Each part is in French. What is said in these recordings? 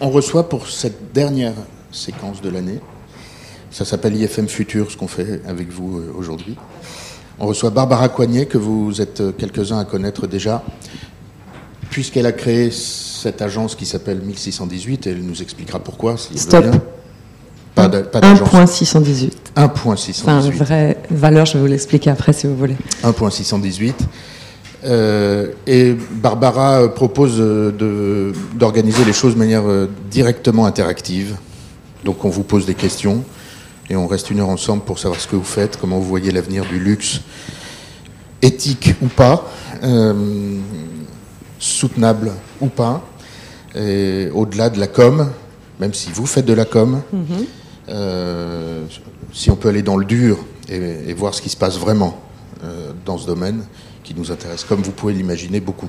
on reçoit pour cette dernière séquence de l'année, ça s'appelle IFM Futur, ce qu'on fait avec vous euh, aujourd'hui. On reçoit Barbara Coignet, que vous êtes euh, quelques-uns à connaître déjà, puisqu'elle a créé cette agence qui s'appelle 1618, et elle nous expliquera pourquoi. Stop. Pas 1.618. 1.618. Enfin, vraie valeur, je vais vous l'expliquer après si vous voulez. 1.618. Euh, et Barbara propose d'organiser les choses de manière directement interactive. Donc on vous pose des questions et on reste une heure ensemble pour savoir ce que vous faites, comment vous voyez l'avenir du luxe, éthique ou pas, euh, soutenable ou pas, au-delà de la com, même si vous faites de la com, mhm. euh, si on peut aller dans le dur et, voir ce qui se passe vraiment euh, dans ce domaine qui nous intéresse, comme vous pouvez l'imaginer beaucoup.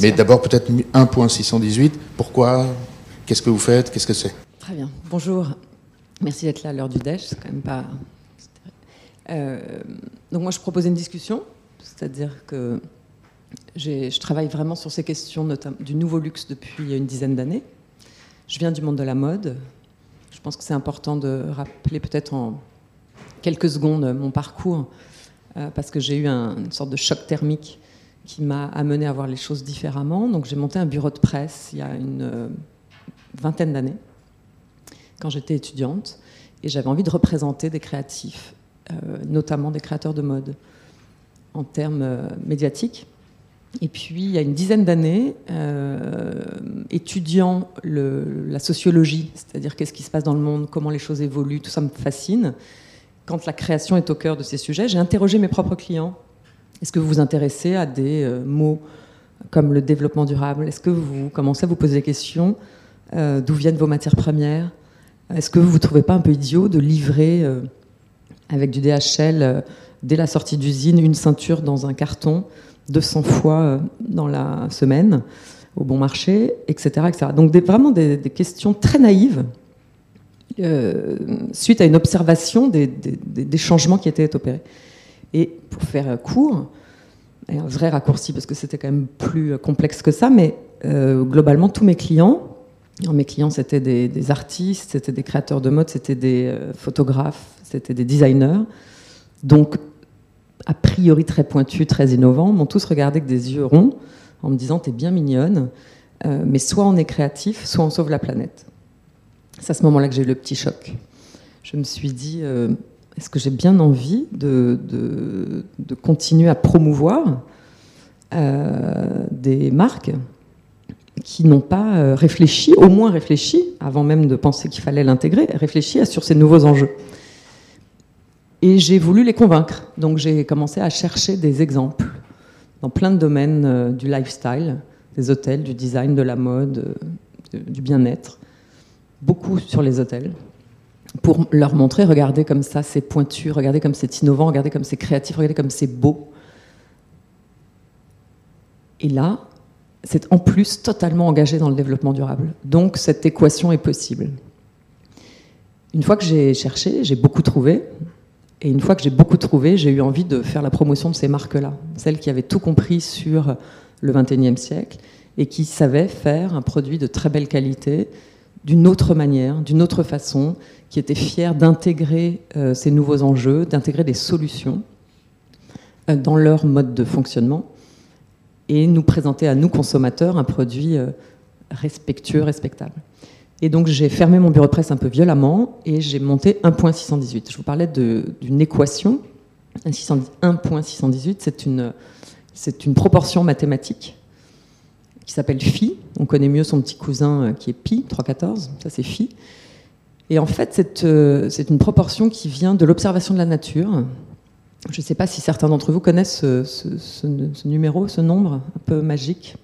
Mais d'abord peut-être 1.618, pourquoi? Qu'est-ce que vous faites? Qu'est-ce que c'est? Très bien. Bonjour. Merci d'être là à l'heure du déj, c'est quand même pas. Euh, donc moi je propose une discussion, c'est-à-dire que je travaille vraiment sur ces questions du nouveau luxe depuis une dizaine d'années. Je viens du monde de la mode. Je pense que c'est important de rappeler peut-être en quelques secondes mon parcours, parce que j'ai eu une sorte de choc thermique qui m'a amené à voir les choses différemment. Donc j'ai monté un bureau de presse il y a une euh, vingtaine d'années quand j'étais étudiante, et j'avais envie de représenter des créatifs, euh, notamment des créateurs de mode, en termes euh, médiatiques. Et puis, il y a une dizaine d'années, euh, étudiant la sociologie, c'est-à-dire qu'est-ce qui se passe dans le monde, comment les choses évoluent, tout ça me fascine. Quand la création est au cœur de ces sujets, j'ai interrogé mes propres clients. Est-ce que vous vous intéressez à des mots comme le développement durable? Est-ce que vous commencez à vous poser des questions D'où viennent vos matières premières? Est-ce que vous ne trouvez pas un peu idiot de livrer euh, avec du DHL euh, dès la sortie d'usine une ceinture dans un carton 200 fois euh, dans la semaine au bon marché, etc. etc. Donc vraiment des, questions très naïves suite à une observation des, changements qui étaient opérés. Et pour faire court, un vrai raccourci parce que c'était quand même plus complexe que ça, mais globalement tous mes clients mes clients, c'était des, artistes, c'était des créateurs de mode, c'était des euh, photographes, c'était des designers. Donc, a priori très pointus, très innovants, m'ont tous regardé avec des yeux ronds en me disant T'es bien mignonne, euh, mais soit on est créatif, soit on sauve la planète. C'est à ce moment-là que j'ai eu le petit choc. Je me suis dit euh, Est-ce que j'ai bien envie de, continuer à promouvoir des marques qui n'ont pas euh, réfléchi, au moins réfléchi, avant même de penser qu'il fallait l'intégrer, réfléchi sur ces nouveaux enjeux. Et j'ai voulu les convaincre. Donc j'ai commencé à chercher des exemples dans plein de domaines euh, du lifestyle, des hôtels, du design, de la mode, euh, du bien-être, beaucoup sur les hôtels, pour leur montrer, regardez comme ça c'est pointu, regardez comme c'est innovant, regardez comme c'est créatif, regardez comme c'est beau. Et là, c'est en plus totalement engagé dans le développement durable. Donc cette équation est possible. Une fois que j'ai cherché, j'ai beaucoup trouvé. Et une fois que j'ai beaucoup trouvé, j'ai eu envie de faire la promotion de ces marques-là. Celles qui avaient tout compris sur le XXIe siècle et qui savaient faire un produit de très belle qualité, d'une autre manière, d'une autre façon, qui étaient fiers d'intégrer euh, ces nouveaux enjeux, d'intégrer des solutions euh, dans leur mode de fonctionnement et nous présenter à nous consommateurs un produit euh, respectueux, respectable. Et donc j'ai fermé mon bureau de presse un peu violemment et j'ai monté 1.618. Je vous parlais d'une équation. 1.618, c'est une, une proportion mathématique qui s'appelle phi. On connaît mieux son petit cousin euh, qui est pi, 314, ça c'est phi. Et en fait, c'est, euh, c'est une proportion qui vient de l'observation de la nature, je ne sais pas si certains d'entre vous connaissent ce, numéro, ce nombre un peu magique.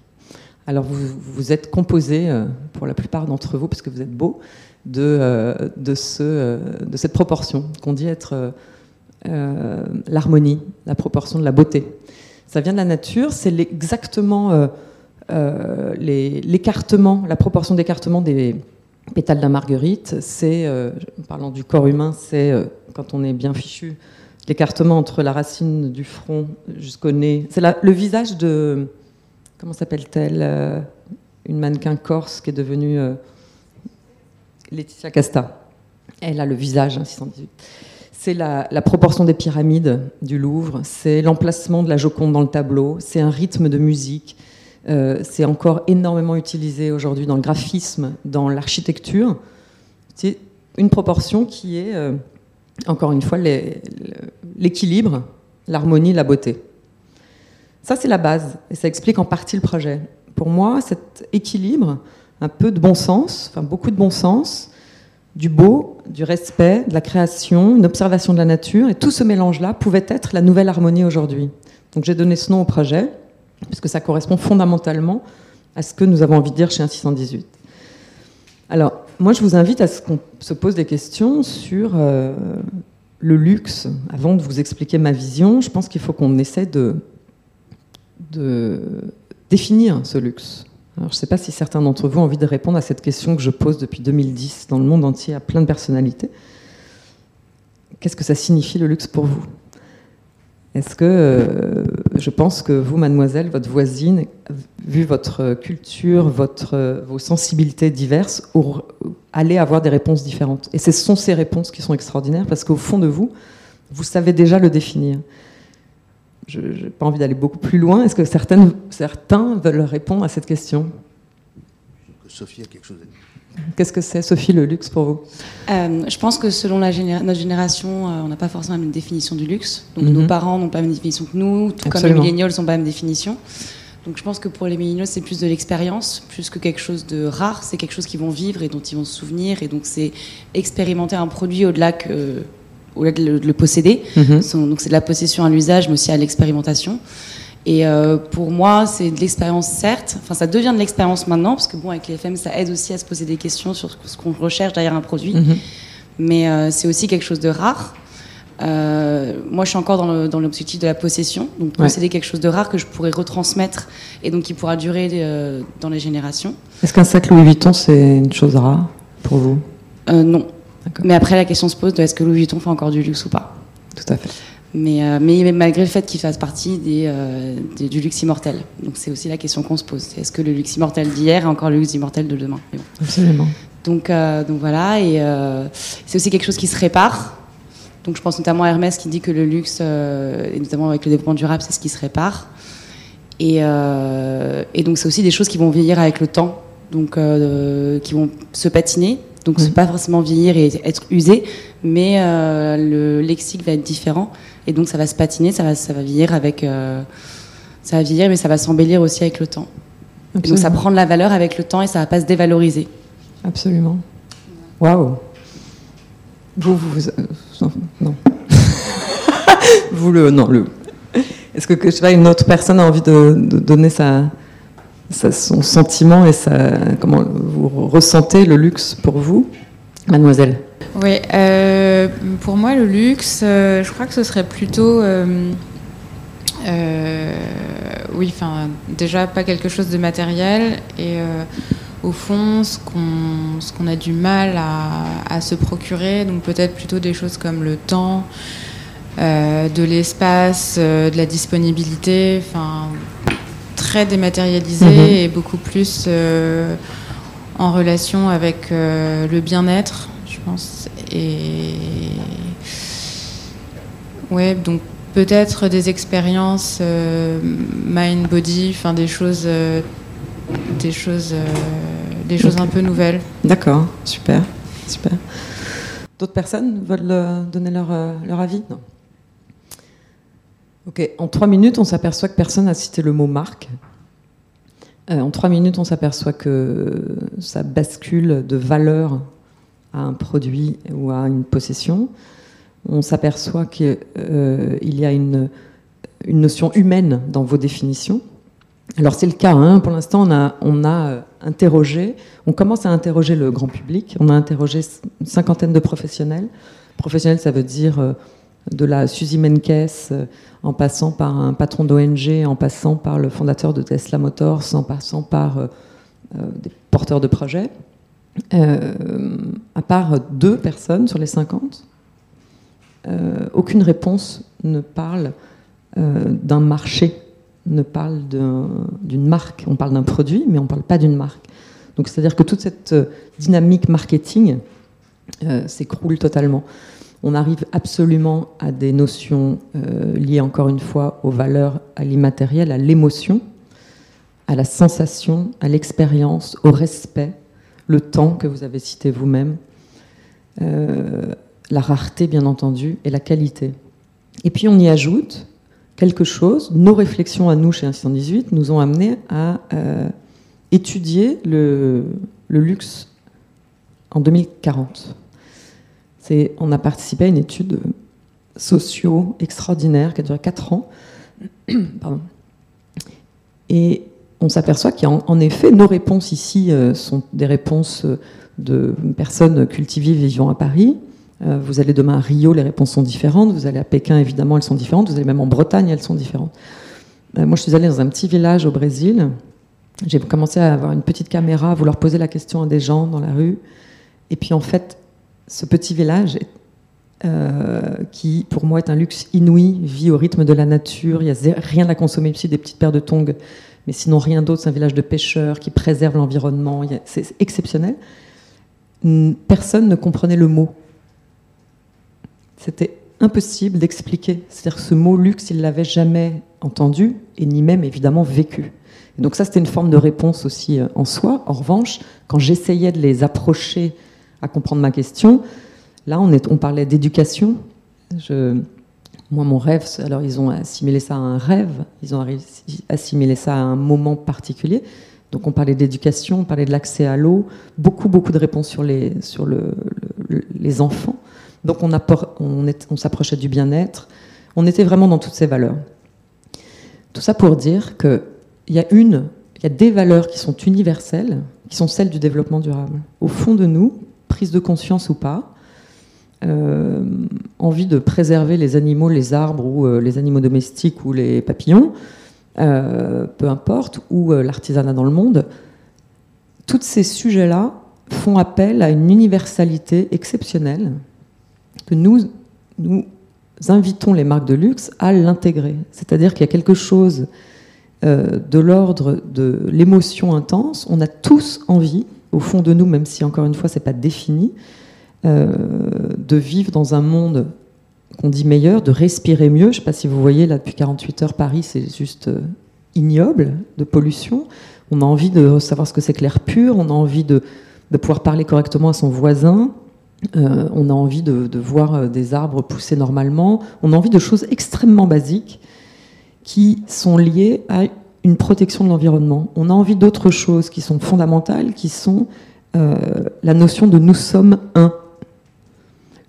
Alors vous, êtes composé, euh, pour la plupart d'entre vous, parce que vous êtes beau, de, de, ce, euh, de cette proportion qu'on dit être l'harmonie, la proportion de la beauté. Ça vient de la nature, c'est exactement l'écartement, la proportion d'écartement des pétales d'un marguerite. C'est, parlant du corps humain, c'est quand on est bien fichu, l'écartement entre la racine du front jusqu'au nez. C'est le visage de. Comment s'appelle-t-elle euh, Une mannequin corse qui est devenue euh, Laetitia Casta. Elle a le visage, 618. Hein, c'est la, proportion des pyramides du Louvre, c'est l'emplacement de la Joconde dans le tableau, c'est un rythme de musique, euh, c'est encore énormément utilisé aujourd'hui dans le graphisme, dans l'architecture. C'est une proportion qui est, euh, encore une fois, l'équilibre, l'harmonie, la beauté. Ça, c'est la base, et ça explique en partie le projet. Pour moi, cet équilibre, un peu de bon sens, enfin beaucoup de bon sens, du beau, du respect, de la création, une observation de la nature, et tout ce mélange-là pouvait être la nouvelle harmonie aujourd'hui. Donc j'ai donné ce nom au projet, parce que ça correspond fondamentalement à ce que nous avons envie de dire chez 1618. Alors, moi, je vous invite à ce qu'on se pose des questions sur euh, le luxe. Avant de vous expliquer ma vision, je pense qu'il faut qu'on essaie de, de définir ce luxe. Alors, je ne sais pas si certains d'entre vous ont envie de répondre à cette question que je pose depuis 2010 dans le monde entier à plein de personnalités. Qu'est-ce que ça signifie le luxe pour vous? Est-ce que euh, je pense que vous, mademoiselle, votre voisine, vu votre culture, vos sensibilités diverses, allez avoir des réponses différentes Et ce sont ces réponses qui sont extraordinaires parce qu'au fond de vous, vous savez déjà le définir je n'ai pas envie d'aller beaucoup plus loin. Est-ce que certains veulent répondre à cette question? Sophie a quelque chose à dire. Qu'est-ce que c'est, Sophie, le luxe pour vous euh, Je pense que selon la notre génération, euh, on n'a pas forcément la même définition du luxe. Donc nos mhm. parents n'ont pas la même définition que nous, tout comme les millénials n'ont pas la même définition. Donc je pense que pour les millénials, c'est plus de l'expérience, plus que quelque chose de rare. C'est quelque chose qu'ils vont vivre et dont ils vont se souvenir. Et donc c'est expérimenter un produit au-delà que au-delà de le, posséder. Mhm. Donc c'est de la possession à l'usage, mais aussi à l'expérimentation. Et euh, pour moi, c'est de l'expérience, certes. Enfin, ça devient de l'expérience maintenant, parce que bon, avec les FM, ça aide aussi à se poser des questions sur ce qu'on recherche derrière un produit. Mhm. Mais euh, c'est aussi quelque chose de rare. Euh, moi, je suis encore dans l'objectif de la possession, donc posséder quelque chose de rare que je pourrais retransmettre et donc qui pourra durer dans les générations. Est-ce qu'un sac Louis Vuitton, c'est une chose rare pour vous? Non, mais après, la question se pose de est-ce que Louis Vuitton fait encore du luxe ou pas? Tout à fait. Mais, euh, mais, malgré le fait qu'il fasse partie euh, des, du luxe immortel. Donc c'est aussi la question qu'on se pose. Est-ce que le luxe immortel d'hier est encore le luxe immortel de demain? Absolument. Donc, euh, donc voilà, et c'est aussi quelque chose qui se répare. Donc je pense notamment à Hermès qui dit que le luxe, et notamment avec le développement durable, c'est ce qui se répare. Et, et donc c'est aussi des choses qui vont vieillir avec le temps, donc qui vont se patiner donc, pas forcément vieillir et être usé, mais le lexique va être différent. Et donc, ça va se patiner, ça va, ça va vieillir avec. Euh, ça va vieillir, mais ça va s'embellir aussi avec le temps. donc, ça prend de la valeur avec le temps et ça va pas se dévaloriser. Absolument. Waouh. Vous, vous, euh, non. vous le, non le. Est-ce que, je sais pas, une autre personne a envie de donner sa, son sentiment et comment vous ressentez le luxe pour vous, mademoiselle Oui, euh, pour moi le luxe, euh, je crois que ce serait plutôt, euh, oui, enfin déjà pas quelque chose de matériel et au fond ce qu'on ce qu'on a du mal à, à se procurer, donc peut-être plutôt des choses comme le temps. de l'espace, de la disponibilité, enfin très dématérialisé mhm. et beaucoup plus en relation avec le bien-être, pense. Et ouais, donc peut-être des expériences euh, mind-body, enfin des choses, des choses, des choses un peu nouvelles. D'accord, super, super. D'autres personnes veulent donner leur, leur avis? Non. Ok, en trois minutes, on s'aperçoit que personne n'a cité le mot marque. Euh, en trois minutes, on s'aperçoit que ça bascule de valeur à un produit ou à une possession. On s'aperçoit qu'il euh, y a une, notion humaine dans vos définitions. Alors c'est le cas, hein. pour l'instant on a, on a euh, interrogé, on commence à interroger le grand public, on a interrogé une cinquantaine de professionnels. Professionnels, ça veut dire de la Suzy Menkes, euh, en passant par un patron d'ONG, en passant par le fondateur de Tesla Motors, en passant par euh, euh, des porteurs de projets. À part deux personnes sur les 50, aucune réponse ne parle d'un marché, ne parle d'une marque. On parle d'un produit, mais on ne parle pas d'une marque. Donc c'est-à-dire que toute cette dynamique marketing s'écroule totalement. On arrive absolument à des notions liées encore une fois aux valeurs, à l'immatériel, à l'émotion, à la sensation, à l'expérience, au respect, le temps que vous avez cité vous-même, euh, la rareté bien entendu et la qualité. Et puis on y ajoute quelque chose, nos réflexions à nous chez 118 nous ont amené à euh, étudier le, luxe en 2040. On a participé à une étude socio extraordinaire qui a duré 4 ans. on s'aperçoit qu'il y a en effet, nos réponses ici euh, sont des réponses euh, de personnes cultivées vivant à Paris. Euh, vous allez demain à Rio, les réponses sont différentes. Vous allez à Pékin, évidemment, elles sont différentes. Vous allez même en Bretagne, elles sont différentes. moi, je suis allée dans un petit village au Brésil. J'ai commencé à avoir une petite caméra, à vouloir poser la question à des gens dans la rue. Et puis, en fait, ce petit village, qui pour moi est un luxe inouï, vit au rythme de la nature. Il n'y a rien à consommer ici, des petites paires de tongs mais sinon rien d'autre. C'est un village de pêcheurs qui préserve l'environnement. C'est exceptionnel. Personne ne comprenait le mot. C'était impossible d'expliquer. C'est-à-dire que ce mot luxe, il l'avait jamais entendu et ni même évidemment vécu. donc ça, c'était une forme de réponse aussi euh, en soi. En revanche, quand j'essayais de les approcher à comprendre ma question, là, on, parlait d'éducation. Moi, mon rêve, alors ils ont assimilé ça à un rêve, ils ont assimilé ça à un moment particulier. Donc on parlait d'éducation, on parlait de l'accès à l'eau, beaucoup, beaucoup de réponses sur les, sur le, les enfants. Donc on, on, on s'approchait du bien-être. On était vraiment dans toutes ces valeurs. Tout ça pour dire qu'il y a une, il y a des valeurs qui sont universelles, qui sont celles du développement durable. Au fond de nous, prise de conscience ou pas, euh, envie de préserver les animaux, les arbres ou euh, les animaux domestiques ou les papillons, euh, peu importe, ou l'artisanat dans le monde, tous ces sujets-là font appel à une universalité exceptionnelle que nous, nous invitons les marques de luxe à l'intégrer. C'est-à-dire qu'il y a quelque chose de l'ordre de l'émotion intense. On a tous envie, au fond de nous, même si encore une fois c'est pas défini, de vivre dans un monde qu'on dit meilleur, de respirer mieux. Je ne sais pas si vous voyez, là, depuis 48 heures, Paris, c'est juste euh, ignoble de pollution. On a envie de savoir ce que c'est que l'air pur, on a envie de, pouvoir parler correctement à son voisin, euh, on a envie de, de, voir des arbres pousser normalement, on a envie de choses extrêmement basiques qui sont liées à une protection de l'environnement. On a envie d'autres choses qui sont fondamentales, qui sont la notion de nous sommes un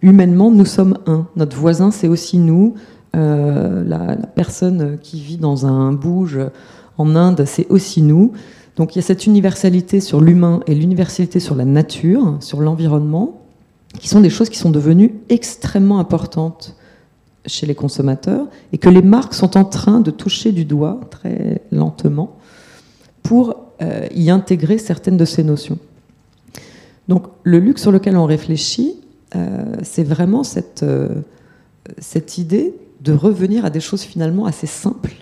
humainement, nous sommes un. Notre voisin, c'est aussi nous. Euh, la, personne qui vit dans un bouge en Inde, c'est aussi nous. Donc il y a cette universalité sur l'humain et l'universalité sur la nature, sur l'environnement, qui sont des choses qui sont devenues extrêmement importantes chez les consommateurs et que les marques sont en train de toucher du doigt très lentement pour euh, y intégrer certaines de ces notions. Donc le luxe sur lequel on réfléchit, c'est vraiment cette, euh, cette idée de revenir à des choses finalement assez simples,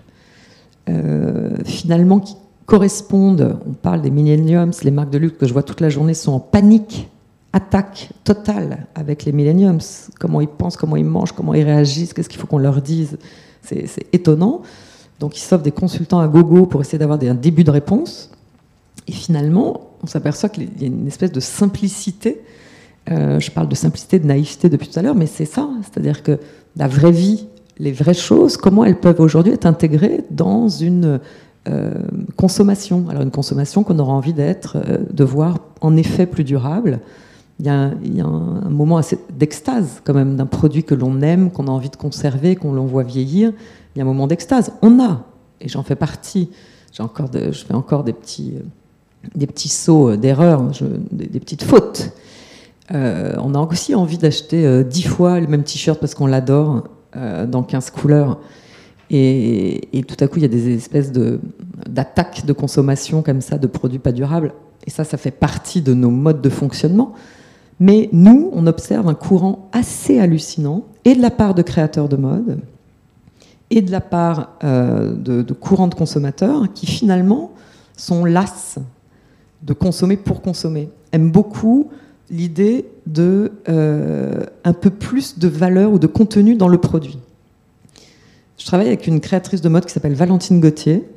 euh, finalement qui correspondent, on parle des millenniums, les marques de luxe que je vois toute la journée sont en panique, attaque totale avec les millenniums, comment ils pensent, comment ils mangent, comment ils réagissent, qu'est-ce qu'il faut qu'on leur dise, c'est étonnant. Donc ils s'offrent des consultants à gogo pour essayer d'avoir un début de réponse. Et finalement, on s'aperçoit qu'il y a une espèce de simplicité euh, je parle de simplicité, de naïveté depuis tout à l'heure, mais c'est ça, c'est-à-dire que la vraie vie, les vraies choses, comment elles peuvent aujourd'hui être intégrées dans une euh, consommation. Alors une consommation qu'on aura envie d'être, euh, de voir en effet plus durable. Il y a, un, moment d'extase quand même d'un produit que l'on aime, qu'on a envie de conserver, qu'on l'on voit vieillir. Il y a un moment d'extase. On a, et j'en fais partie. J'ai encore je fais encore des petits, des petits sauts d'erreur, des, des petites fautes. Euh, on a aussi envie d'acheter euh, dix fois le même t-shirt parce qu'on l'adore euh, dans 15 couleurs. Et, tout à coup, il y a des espèces d'attaques de, consommation comme ça, de produits pas durables. Et ça, ça fait partie de nos modes de fonctionnement. Mais nous, on observe un courant assez hallucinant, et de la part de créateurs de mode, et de la part de, de courants de consommateurs qui finalement sont las de consommer pour consommer, aime beaucoup l'idée de euh, un peu plus de valeur ou de contenu dans le produit. Je travaille avec une créatrice de mode qui s'appelle Valentine Gauthier.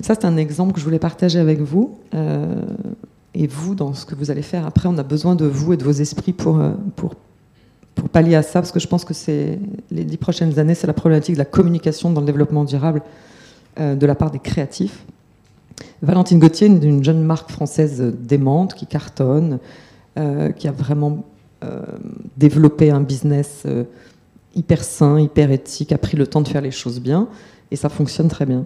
Ça, c'est un exemple que je voulais partager avec vous. Euh, et vous, dans ce que vous allez faire après, on a besoin de vous et de vos esprits pour, euh, pallier à ça, parce que je pense que les dix prochaines années, c'est la problématique de la communication dans le développement durable de la part des créatifs. Valentine Gauthier, une jeune marque française démente qui cartonne, euh, qui a vraiment euh, développé un business euh, hyper sain, hyper éthique, a pris le temps de faire les choses bien, et ça fonctionne très bien.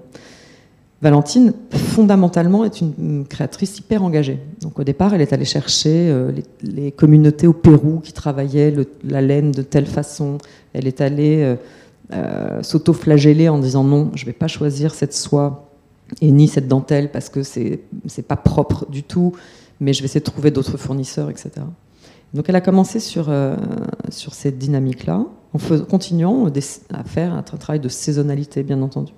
Valentine, fondamentalement, est une créatrice hyper engagée. Donc au départ, elle est allée chercher les, communautés au Pérou qui travaillaient la laine de telle façon. Elle est allée s'auto-flageller en disant non, je ne vais pas choisir cette soie et ni cette dentelle parce que c'est n'est pas propre du tout, mais je vais essayer de trouver d'autres fournisseurs, etc. Donc elle a commencé sur, euh, sur cette dynamique-là, en continuant à faire un travail de saisonnalité, bien entendu.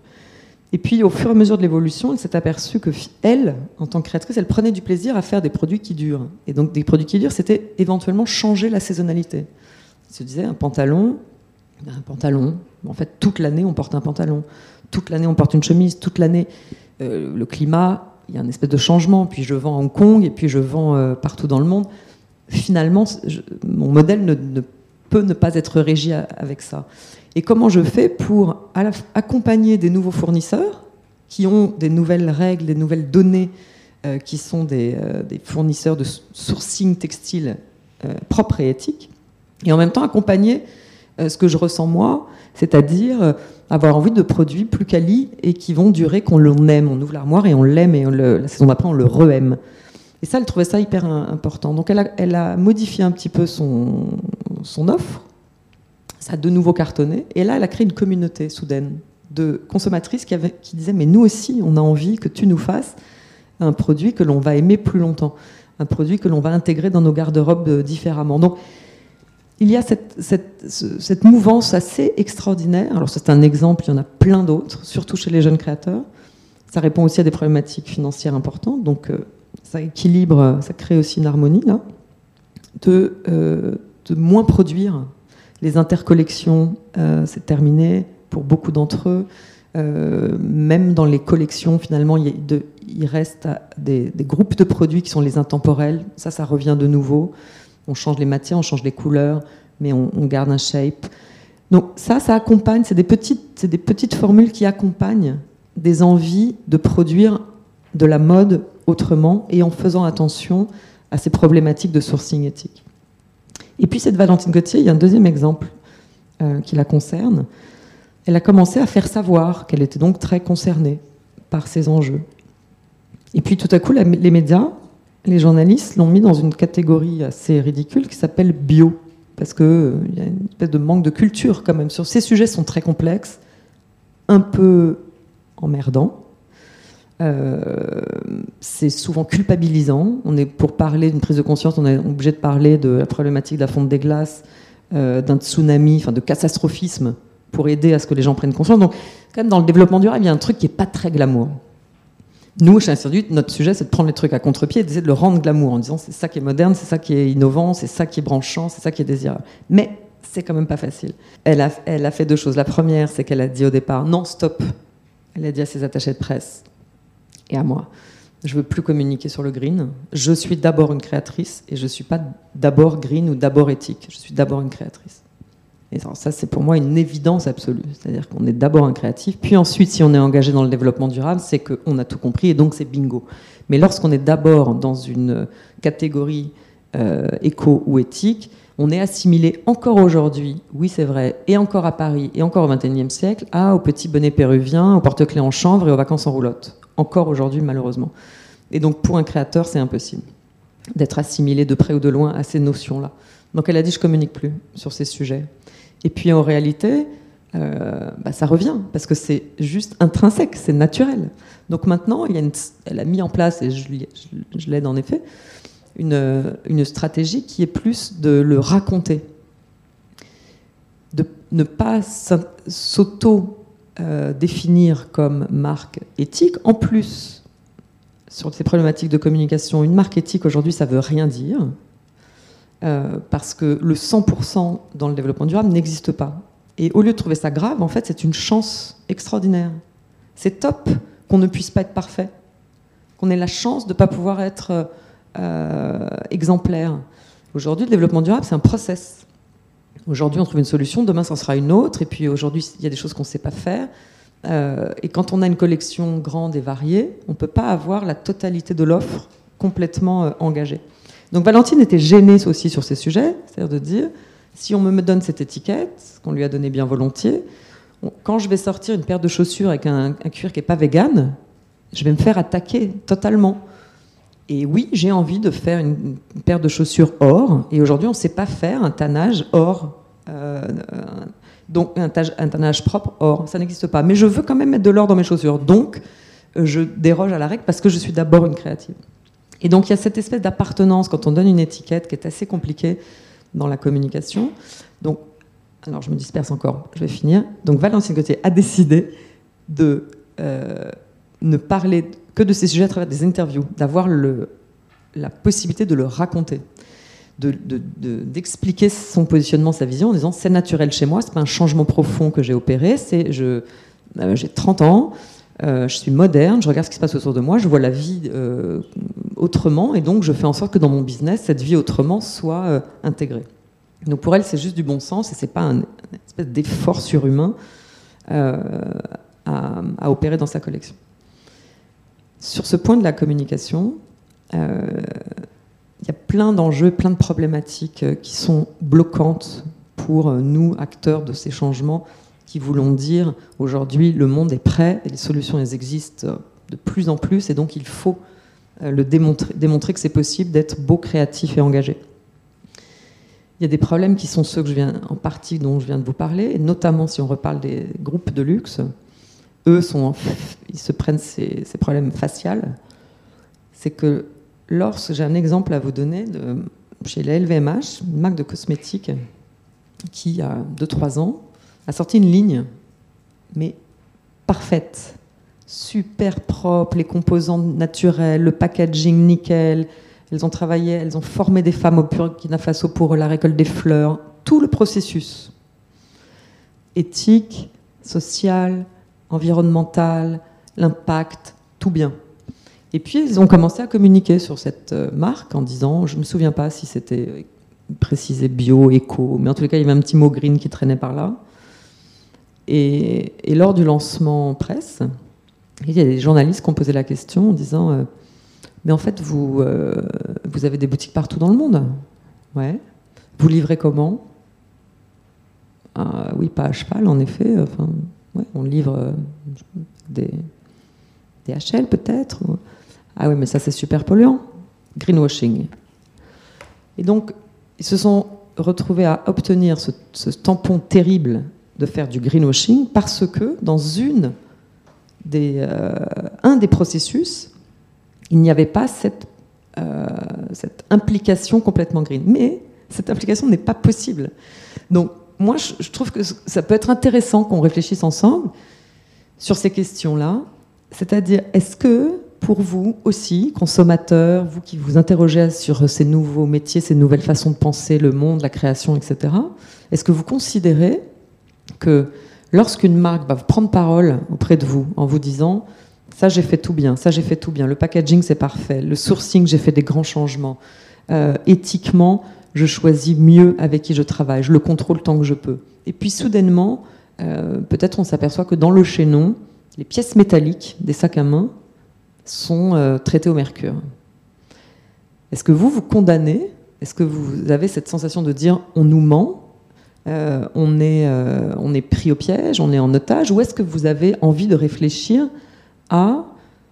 Et puis, au fur et à mesure de l'évolution, elle s'est aperçue que elle, en tant que créatrice, elle prenait du plaisir à faire des produits qui durent. Et donc, des produits qui durent, c'était éventuellement changer la saisonnalité. Elle se disait, un pantalon, un pantalon, en fait, toute l'année, on porte un pantalon. Toute l'année, on porte une chemise. Toute l'année, euh, le climat, il y a un espèce de changement. Puis je vends à Hong Kong et puis je vends euh, partout dans le monde. Finalement, mon modèle ne, peut ne pas être régi avec ça. Et comment je fais pour accompagner des nouveaux fournisseurs qui ont des nouvelles règles, des nouvelles données, euh, qui sont des, fournisseurs de sourcing textile propres et éthiques, et en même temps accompagner ce que je ressens moi, c'est-à-dire avoir envie de produits plus quali et qui vont durer, qu'on l'aime. On ouvre l'armoire et on l'aime et la saison d'après on le re-aime. Et ça, elle trouvait ça hyper important. Donc elle a, modifié un petit peu son, offre. Ça a de nouveau cartonné. Et là, elle a créé une communauté soudaine de consommatrices qui disaient Mais nous aussi, on a envie que tu nous fasses un produit que l'on va aimer plus longtemps. Un produit que l'on va intégrer dans nos garde-robes euh, différemment. Donc, il y a cette, mouvance assez extraordinaire. Alors c'est un exemple, il y en a plein d'autres, surtout chez les jeunes créateurs. Ça répond aussi à des problématiques financières importantes, donc euh, ça équilibre, ça crée aussi une harmonie là, de, euh, moins produire. Les intercollections, euh, c'est terminé pour beaucoup d'entre eux. même dans les collections, finalement, il, reste des, groupes de produits qui sont les intemporels. Ça, ça revient de nouveau. On change les matières, on change les couleurs, mais on, garde un shape. Donc ça, ça accompagne, c'est des, petites, formules qui accompagnent des envies de produire de la mode autrement et en faisant attention à ces problématiques de sourcing éthique. Et puis cette Valentine Gauthier, il y a un deuxième exemple euh, qui la concerne. Elle a commencé à faire savoir qu'elle était donc très concernée par ces enjeux. Et puis tout à coup, les médias les journalistes l'ont mis dans une catégorie assez ridicule qui s'appelle bio, parce qu'il euh, y a une espèce de manque de culture quand même. Sur ces sujets sont très complexes, un peu emmerdants. Euh, c'est souvent culpabilisant. On est pour parler d'une prise de conscience, on est obligé de parler de la problématique de la fonte des glaces, euh, d'un tsunami, enfin de catastrophisme pour aider à ce que les gens prennent conscience. Donc, quand même, dans le développement durable, il y a un truc qui n'est pas très glamour. Nous, chez Institut, notre sujet, c'est de prendre les trucs à contre-pied et de le rendre glamour en disant c'est ça qui est moderne, c'est ça qui est innovant, c'est ça qui est branchant, c'est ça qui est désirable. Mais c'est quand même pas facile. Elle a, elle a fait deux choses. La première, c'est qu'elle a dit au départ non, stop. Elle a dit à ses attachés de presse et à moi je veux plus communiquer sur le green. Je suis d'abord une créatrice et je suis pas d'abord green ou d'abord éthique. Je suis d'abord une créatrice. Et ça, c'est pour moi une évidence absolue. C'est-à-dire qu'on est d'abord un créatif, puis ensuite, si on est engagé dans le développement durable, c'est qu'on a tout compris et donc c'est bingo. Mais lorsqu'on est d'abord dans une catégorie euh, éco ou éthique, on est assimilé encore aujourd'hui, oui c'est vrai, et encore à Paris, et encore au XXIe siècle, à, au petit bonnet péruvien, au porte-clés en chanvre et aux vacances en roulotte. Encore aujourd'hui, malheureusement. Et donc pour un créateur, c'est impossible d'être assimilé de près ou de loin à ces notions-là. Donc elle a dit, je communique plus sur ces sujets. Et puis en réalité, euh, bah, ça revient, parce que c'est juste intrinsèque, c'est naturel. Donc maintenant, elle a mis en place, et je, l'aide en effet, une, stratégie qui est plus de le raconter, de ne pas s'auto-définir comme marque éthique. En plus, sur ces problématiques de communication, une marque éthique aujourd'hui, ça veut rien dire. Euh, parce que le 100% dans le développement durable n'existe pas. Et au lieu de trouver ça grave, en fait, c'est une chance extraordinaire. C'est top qu'on ne puisse pas être parfait, qu'on ait la chance de ne pas pouvoir être euh, exemplaire. Aujourd'hui, le développement durable, c'est un process. Aujourd'hui, on trouve une solution, demain, ça sera une autre, et puis aujourd'hui, il y a des choses qu'on ne sait pas faire. Euh, et quand on a une collection grande et variée, on ne peut pas avoir la totalité de l'offre complètement engagée. Donc Valentine était gênée aussi sur ces sujets, c'est-à-dire de dire, si on me donne cette étiquette, qu'on lui a donné bien volontiers, quand je vais sortir une paire de chaussures avec un, cuir qui n'est pas vegan, je vais me faire attaquer totalement. Et oui, j'ai envie de faire une, paire de chaussures or, et aujourd'hui on ne sait pas faire un tannage or. Euh, donc un, un, tannage propre or, ça n'existe pas. Mais je veux quand même mettre de l'or dans mes chaussures, donc je déroge à la règle parce que je suis d'abord une créative. Et donc il y a cette espèce d'appartenance quand on donne une étiquette qui est assez compliquée dans la communication. Donc, alors je me disperse encore, je vais finir. Donc Valentine Gauthier a décidé de euh, ne parler que de ces sujets à travers des interviews, d'avoir la possibilité de le raconter, d'expliquer de, son positionnement, sa vision en disant c'est naturel chez moi, c'est pas un changement profond que j'ai opéré, c'est je euh, j'ai 30 ans, euh, je suis moderne, je regarde ce qui se passe autour de moi, je vois la vie euh, autrement, et donc je fais en sorte que dans mon business, cette vie autrement soit euh, intégrée. Donc pour elle, c'est juste du bon sens, et c'est pas un, espèce d'effort surhumain à, opérer dans sa collection. Sur ce point de la communication, il y a plein d'enjeux, plein de problématiques qui sont bloquantes pour nous, acteurs de ces changements qui voulons dire aujourd'hui le monde est prêt et les solutions elles existent de plus en plus et donc il faut euh, le démontrer, démontrer que c'est possible d'être beau, créatif et engagé. Il y a des problèmes qui sont ceux que je viens, en partie dont je viens de vous parler, et notamment si on reparle des groupes de luxe, eux sont, ils se prennent ces, ces problèmes faciales. C'est que lorsque j'ai un exemple à vous donner de, chez la LVMH, une marque de cosmétiques qui a 2-3 ans a sorti une ligne, mais parfaite, super propre, les composants naturels, le packaging nickel. Elles ont travaillé, elles ont formé des femmes au Burkina Faso pour la récolte des fleurs, tout le processus éthique, social, environnemental, l'impact, tout bien. Et puis ils ont commencé à communiquer sur cette euh, marque en disant, je ne me souviens pas si c'était précisé bio, éco, mais en les cas il y avait un petit mot green qui traînait par là. Et, lors du lancement presse, il y a des journalistes qui ont posé la question en disant euh, Mais en fait, vous, euh, vous avez des boutiques partout dans le monde Ouais. Vous livrez comment? Ah, Oui, pas à cheval, en effet. Enfin, on livre euh, des, des HL peut-être. Ah oui, mais ça, c'est super polluant. Greenwashing. Et donc, ils se sont retrouvés à obtenir ce tampon terrible de faire du greenwashing parce que dans une des, euh, un des processus, il n'y avait pas cette, euh, cette implication complètement green. Mais cette implication n'est pas possible. Donc moi, je, trouve que ça peut être intéressant qu'on réfléchisse ensemble sur ces questions-là. C'est-à-dire, est-ce que pour vous aussi, consommateurs, vous qui vous interrogez sur ces nouveaux métiers, ces nouvelles façons de penser le monde, la création, etc., est-ce que vous considérez que lorsqu'une marque va prendre parole auprès de vous en vous disant ça j'ai fait tout bien, ça j'ai fait tout bien, le packaging c'est parfait, le sourcing j'ai fait des grands changements, euh, éthiquement je choisis mieux avec qui je travaille, je le contrôle tant que je peux. Et puis soudainement, euh, peut-être on s'aperçoit que dans le chaînon, les pièces métalliques des sacs à main sont euh, traitées au mercure. Est-ce que vous vous condamnez? Est-ce que vous avez cette sensation de dire on nous ment euh, on, est, euh, on est pris au piège, on est en otage, ou est-ce que vous avez envie de réfléchir à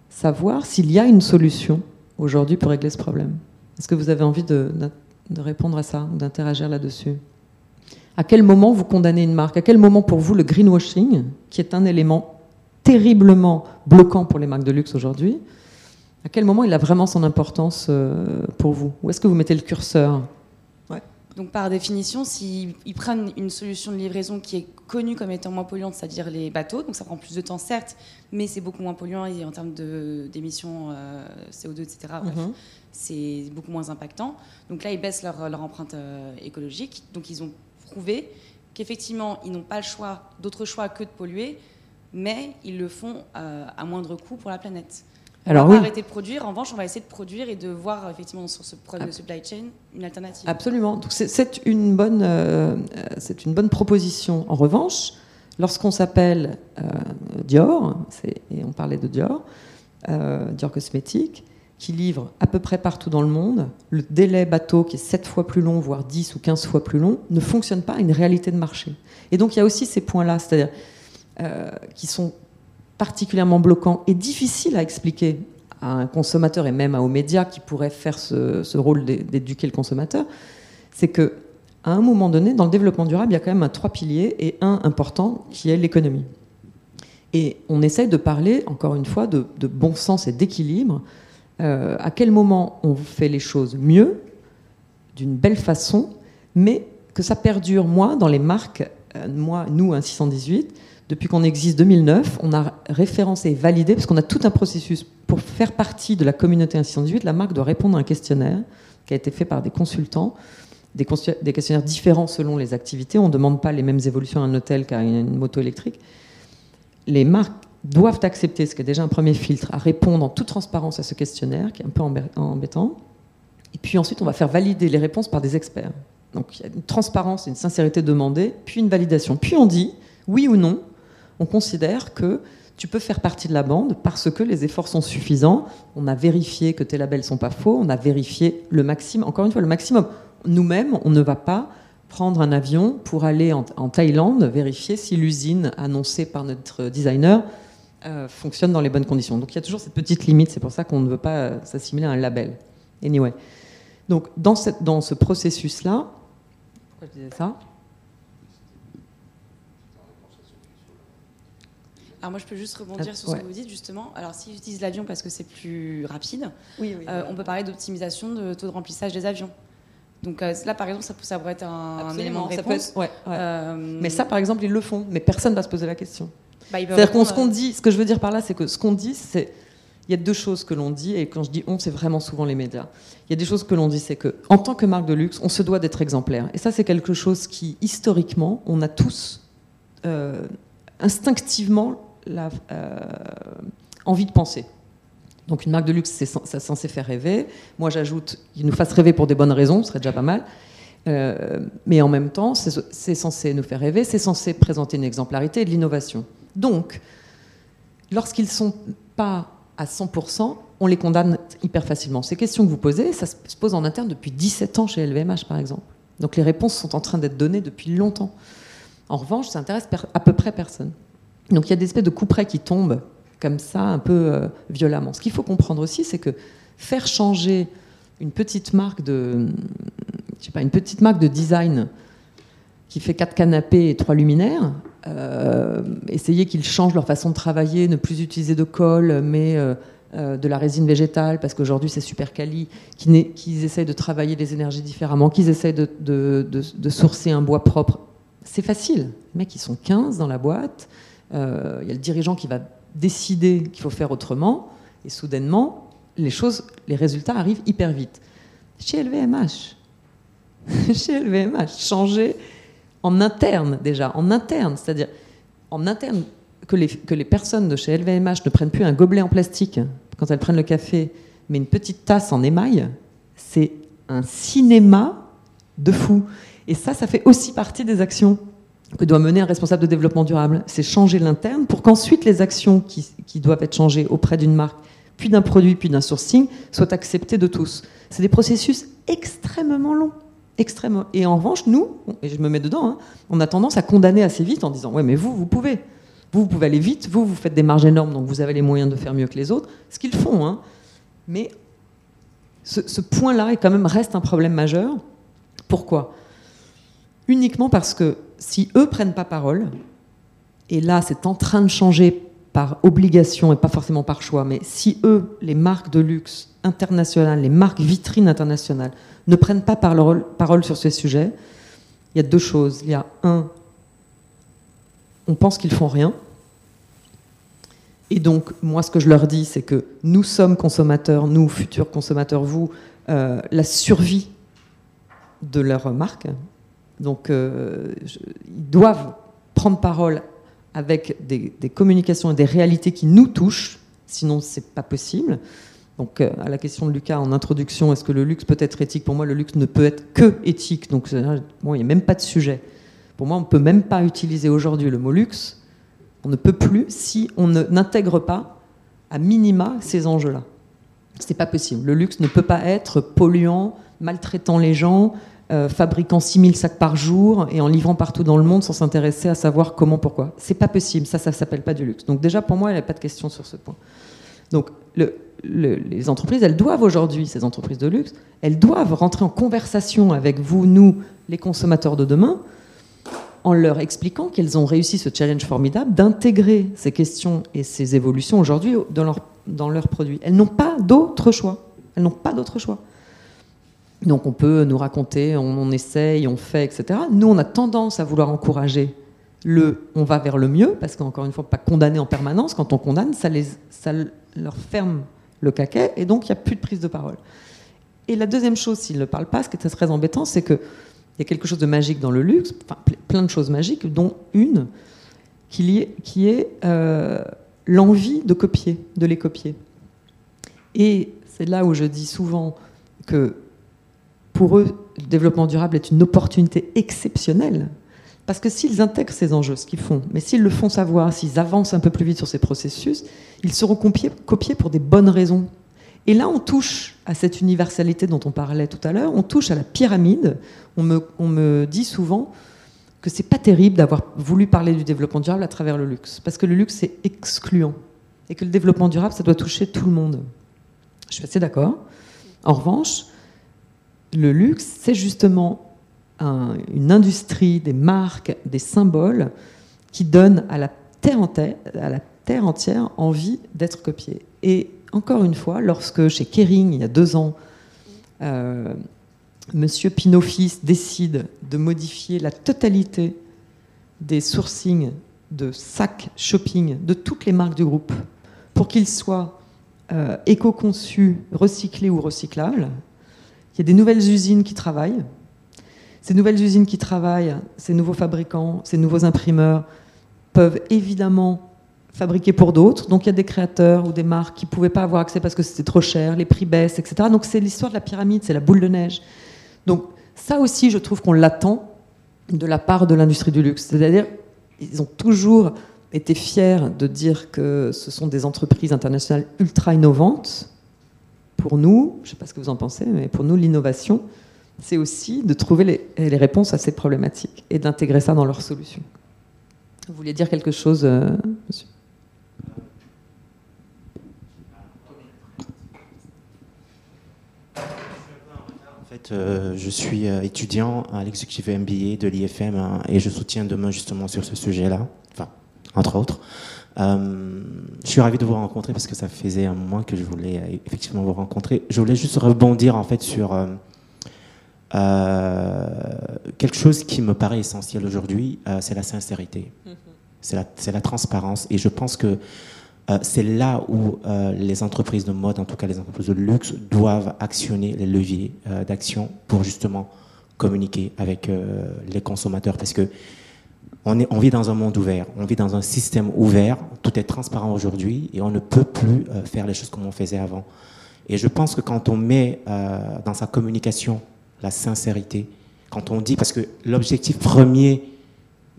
savoir s'il y a une solution aujourd'hui pour régler ce problème? Est-ce que vous avez envie de, répondre à ça, d'interagir là-dessus? À quel moment vous condamnez une marque? À quel moment pour vous le greenwashing, qui est un élément terriblement bloquant pour les marques de luxe aujourd'hui, à quel moment il a vraiment son importance euh, pour vous? Où est-ce que vous mettez le curseur? Donc par définition, s'ils prennent une solution de livraison qui est connues comme étant moins polluantes, c'est-à-dire les bateaux. Donc ça prend plus de temps, certes, mais c'est beaucoup moins polluant et en termes d'émissions euh, CO2, etc. Mhm. c'est beaucoup moins impactant. Donc là, ils baissent leur, leur empreinte euh, écologique. Donc ils ont prouvé qu'effectivement, ils n'ont pas le choix, d'autre choix que de polluer, mais ils le font euh, à moindre coût pour la planète. Alors, on va arrêter de produire. En revanche, on va essayer de produire et de voir effectivement sur ce problème de supply chain une alternative. Absolument. Donc c'est une bonne, euh, c'est une bonne proposition. En revanche, lorsqu'on s'appelle euh, Dior, et on parlait de Dior, euh, Dior cosmétique, qui livre à peu près partout dans le monde, le délai bateau qui est 7 fois plus long, voire 10 ou 15 fois plus long, ne fonctionne pas à une réalité de marché. Et donc il y a aussi ces points-là, c'est-à-dire qui sont particulièrement bloquant et difficile à expliquer à un consommateur et même aux médias qui pourraient faire ce, rôle d'éduquer le consommateur, c'est que à un moment donné, dans le développement durable, il y a quand même un trois piliers et un important qui est l'économie. Et on essaye de parler, encore une fois, de, bon sens et d'équilibre. Euh, à quel moment on fait les choses mieux, d'une belle façon, mais que ça perdure, moi, dans les marques, euh, moi, nous, un 618, depuis qu'on existe 2009, on a référencé et validé, parce qu'on a tout un processus pour faire partie de la communauté 118, la marque doit répondre à un questionnaire qui a été fait par des consultants, des, questionnaires différents selon les activités. On ne demande pas les mêmes évolutions à un hôtel qu'à une moto électrique. Les marques doivent accepter, ce qui est déjà un premier filtre, à répondre en toute transparence à ce questionnaire, qui est un peu embêtant. Et puis ensuite, on va faire valider les réponses par des experts. Donc il y a une transparence une sincérité demandée, puis une validation. Puis on dit oui ou non, on considère que tu peux faire partie de la bande parce que les efforts sont suffisants. On a vérifié que tes labels sont pas faux. On a vérifié le maximum. Encore une fois, le maximum. Nous-mêmes, on ne va pas prendre un avion pour aller en, Thaïlande vérifier si l'usine annoncée par notre designer euh, fonctionne dans les bonnes conditions. Donc il y a toujours cette petite limite. C'est pour ça qu'on ne veut pas euh, s'assimiler à un label. Anyway. Donc dans, dans ce processus-là, pourquoi je disais ça? Alors moi, je peux juste rebondir sur ce que vous dites justement. Alors, si j'utilise l'avion parce que c'est plus rapide, euh, on peut parler d'optimisation de taux de remplissage des avions. Donc euh, là, par exemple, ça, ça, pourrait être un, élément de réponse. Euh, mais ça, par exemple, ils le font, mais personne ne va se poser la question. Bah, C'est-à-dire qu'on ce qu'on dit, ce que je veux dire par là, c'est que ce qu'on dit, c'est il y a deux choses que l'on dit, et quand je dis on, c'est vraiment souvent les médias. Il y a des choses que l'on dit, c'est que en tant que marque de luxe, on se doit d'être exemplaire. Et ça, c'est quelque chose qui, historiquement, on a tous instinctivement la, euh, envie de penser. Donc une marque de luxe, c'est censé faire rêver. Moi, j'ajoute qu'il nous fasse rêver pour des bonnes raisons, ce serait déjà pas mal. Euh, mais en même temps, c'est censé nous faire rêver, c'est censé présenter une exemplarité et de l'innovation. Donc, lorsqu'ils ne sont pas à 100%, on les condamne hyper facilement. Ces questions que vous posez, ça se pose en interne depuis 17 ans chez LVMH, par exemple. Donc les réponses sont en train d'être données depuis longtemps. En revanche, ça intéresse à peu près personne. Donc il y a des espèces de coups près qui tombent comme ça, un peu euh, violemment. Ce qu'il faut comprendre aussi, c'est que faire changer une petite marque de, je sais pas, une petite marque de design qui fait quatre canapés et trois luminaires, euh, essayer qu'ils changent leur façon de travailler, ne plus utiliser de colle, mais euh, de la résine végétale, parce qu'aujourd'hui c'est super quali, qu'ils essayent de travailler les énergies différemment, qu'ils essayent de, de, de, sourcer un bois propre. C'est facile. Les mecs, ils sont 15 dans la boîte, euh, il y a le dirigeant qui va décider qu'il faut faire autrement, et soudainement, les choses, les résultats arrivent hyper vite. Chez LVMH, chez LVMH, changer en interne déjà, en interne, c'est-à-dire en interne, que les, que les personnes de chez LVMH ne prennent plus un gobelet en plastique quand elles prennent le café, mais une petite tasse en émail, c'est un cinéma de fou. Et ça, ça fait aussi partie des actions que doit mener un responsable de développement durable. C'est changer l'interne pour qu'ensuite les actions qui, doivent être changées auprès d'une marque, puis d'un produit, puis d'un sourcing, soient acceptées de tous. C'est des processus extrêmement longs. Et en revanche, nous, et je me mets dedans, hein, on a tendance à condamner assez vite en disant Ouais, mais vous, vous pouvez. Vous, vous pouvez aller vite, vous, vous faites des marges énormes, donc vous avez les moyens de faire mieux que les autres. Ce qu'ils font, hein. Mais ce, ce point-là, quand même, reste un problème majeur. Pourquoi? Uniquement parce que si eux prennent pas parole, et là c'est en train de changer par obligation et pas forcément par choix, mais si eux, les marques de luxe internationales, les marques vitrines internationales, ne prennent pas parole, sur ces sujets, il y a deux choses. Il y a un, on pense qu'ils font rien. Et donc, moi, ce que je leur dis, c'est que nous sommes consommateurs, nous, futurs consommateurs, vous, euh, la survie de leur marque. Donc, euh, ils doivent prendre parole avec des, communications et des réalités qui nous touchent, sinon, c'est pas possible. Donc, euh, à la question de Lucas en introduction, est-ce que le luxe peut être éthique? Pour moi, le luxe ne peut être que éthique. Donc, bon, il n'y a même pas de sujet. Pour moi, on ne peut même pas utiliser aujourd'hui le mot luxe on ne peut plus si on n'intègre pas à minima ces enjeux-là. C'est pas possible. Le luxe ne peut pas être polluant, maltraitant les gens, euh, fabriquant 6000 sacs par jour et en livrant partout dans le monde sans s'intéresser à savoir comment, pourquoi. C'est pas possible. Ça, ça s'appelle pas du luxe. Donc déjà, pour moi, il n'y a pas de question sur ce point. Donc les entreprises, elles doivent aujourd'hui, ces entreprises de luxe, elles doivent rentrer en conversation avec vous, nous, les consommateurs de demain, en leur expliquant qu'elles ont réussi ce challenge formidable d'intégrer ces questions et ces évolutions aujourd'hui dans, dans leurs produits. Elles n'ont pas d'autre choix. Elles n'ont pas d'autre choix. Donc on peut nous raconter, on, essaye, on fait, etc. Nous, on a tendance à vouloir encourager le on va vers le mieux, parce qu'encore une fois, pas condamner en permanence. Quand on condamne, ça, les, leur ferme le caquet, et donc il n'y a plus de prise de parole. Et la deuxième chose, s'ils ne parlent pas, ce qui est très embêtant, c'est que il y a quelque chose de magique dans le luxe, enfin, plein de choses magiques, dont une qui est, qui est euh, l'envie de copier, de les copier. Et c'est là où je dis souvent que pour eux, le développement durable est une opportunité exceptionnelle. Parce que s'ils intègrent ces enjeux, ce qu'ils font, mais s'ils le font savoir, s'ils avancent un peu plus vite sur ces processus, ils seront copiés pour des bonnes raisons. Et là, on touche à cette universalité dont on parlait tout à l'heure, on touche à la pyramide. On me, on me dit souvent que c'est pas terrible d'avoir voulu parler du développement durable à travers le luxe, parce que le luxe c'est excluant et que le développement durable ça doit toucher tout le monde. Je suis assez d'accord. En revanche, le luxe c'est justement une industrie, des marques, des symboles qui donnent à la terre entière, envie d'être copiée. Et encore une fois, lorsque chez Kering, il y a deux ans, euh, Monsieur Pinofis décide de modifier la totalité des sourcings de sacs shopping de toutes les marques du groupe pour qu'ils soient euh, éco-conçus, recyclés ou recyclables. Il y a des nouvelles usines qui travaillent. Ces nouvelles usines qui travaillent, ces nouveaux fabricants, ces nouveaux imprimeurs peuvent évidemment fabriqués pour d'autres. Donc il y a des créateurs ou des marques qui ne pouvaient pas avoir accès parce que c'était trop cher, les prix baissent, etc. Donc c'est l'histoire de la pyramide, c'est la boule de neige. Donc ça aussi, je trouve qu'on l'attend de la part de l'industrie du luxe. C'est-à-dire, ils ont toujours été fiers de dire que ce sont des entreprises internationales ultra innovantes. Pour nous, je ne sais pas ce que vous en pensez, mais pour nous, l'innovation, c'est aussi de trouver les, réponses à ces problématiques et d'intégrer ça dans leurs solutions. Vous vouliez dire quelque chose, euh, monsieur? Euh, je suis euh, étudiant à l'exécutif MBA de l'IFM hein, et je soutiens demain justement sur ce sujet-là, enfin, entre autres. Euh, je suis ravi de vous rencontrer parce que ça faisait un moment que je voulais effectivement vous rencontrer. Je voulais juste rebondir en fait sur quelque chose qui me paraît essentiel aujourd'hui, c'est la sincérité, mm-hmm. c'est la, la, transparence. Et je pense que euh, c'est là où euh, les entreprises de mode, en tout cas les entreprises de luxe, doivent actionner les leviers euh, d'action pour justement communiquer avec les consommateurs. Parce que on, est, on vit dans un monde ouvert, on vit dans un système ouvert, tout est transparent aujourd'hui et on ne peut plus faire les choses comme on faisait avant. Et je pense que quand on met dans sa communication la sincérité, quand on dit, parce que l'objectif premier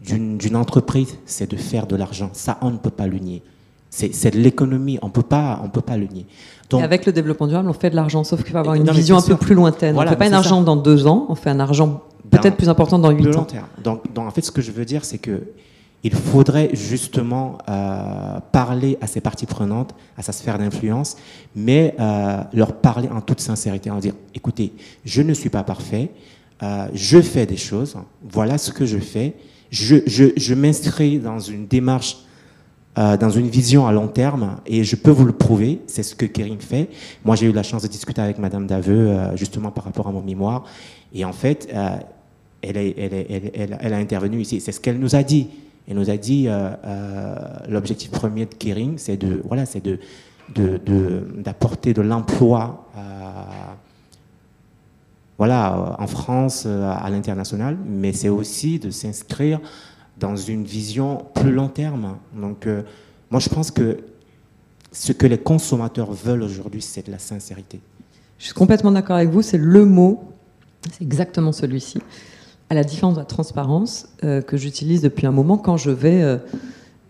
d'une entreprise, c'est de faire de l'argent, ça on ne peut pas le nier. C'est de l'économie, on peut pas, on peut pas le nier. Donc, et avec le développement durable, on fait de l'argent, sauf qu'il va avoir une vision un peu plus lointaine. on ne fait pas un argent dans deux ans, on fait un argent peut-être plus important dans huit ans. Donc, donc, en fait, ce que je veux dire, c'est que il faudrait justement euh, parler à ces parties prenantes, à sa sphère d'influence, mais euh, leur parler en toute sincérité, en dire, écoutez, je ne suis pas parfait, euh, je fais des choses, voilà ce que je fais, je, je, je m'inscris dans une démarche dans une vision à long terme, et je peux vous le prouver, c'est ce que Kering fait. Moi, j'ai eu la chance de discuter avec Madame Daveux, justement par rapport à mon mémoire, et en fait, euh, elle, elle, elle, elle, a intervenu ici. C'est ce qu'elle nous a dit. et nous a dit l'objectif premier de Kering, c'est de voilà, c'est de d'apporter de, l'emploi voilà, en France, à l'international, mais c'est aussi de s'inscrire dans une vision plus long terme. Donc, moi, je pense que ce que les consommateurs veulent aujourd'hui, c'est de la sincérité. Je suis complètement d'accord avec vous, c'est le mot, c'est exactement celui-ci, à la différence de la transparence euh, que j'utilise depuis un moment quand je vais euh,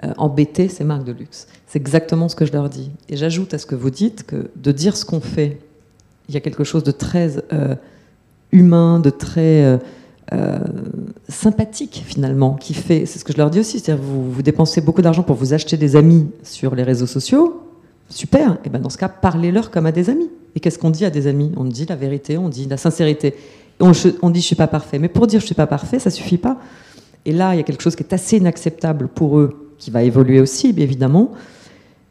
euh, embêter ces marques de luxe. C'est exactement ce que je leur dis. Et j'ajoute à ce que vous dites que de dire ce qu'on fait, il y a quelque chose de très humain, de très sympathique finalement, qui fait, c'est ce que je leur dis aussi, c'est-à-dire vous, vous dépensez beaucoup d'argent pour vous acheter des amis sur les réseaux sociaux, super, et ben dans ce cas, parlez-leur comme à des amis. Et qu'est-ce qu'on dit à des amis? On dit la vérité, on dit la sincérité. On, dit je suis pas parfait. Mais pour dire je suis pas parfait, ça suffit pas. Et là, il y a quelque chose qui est assez inacceptable pour eux, qui va évoluer aussi, évidemment.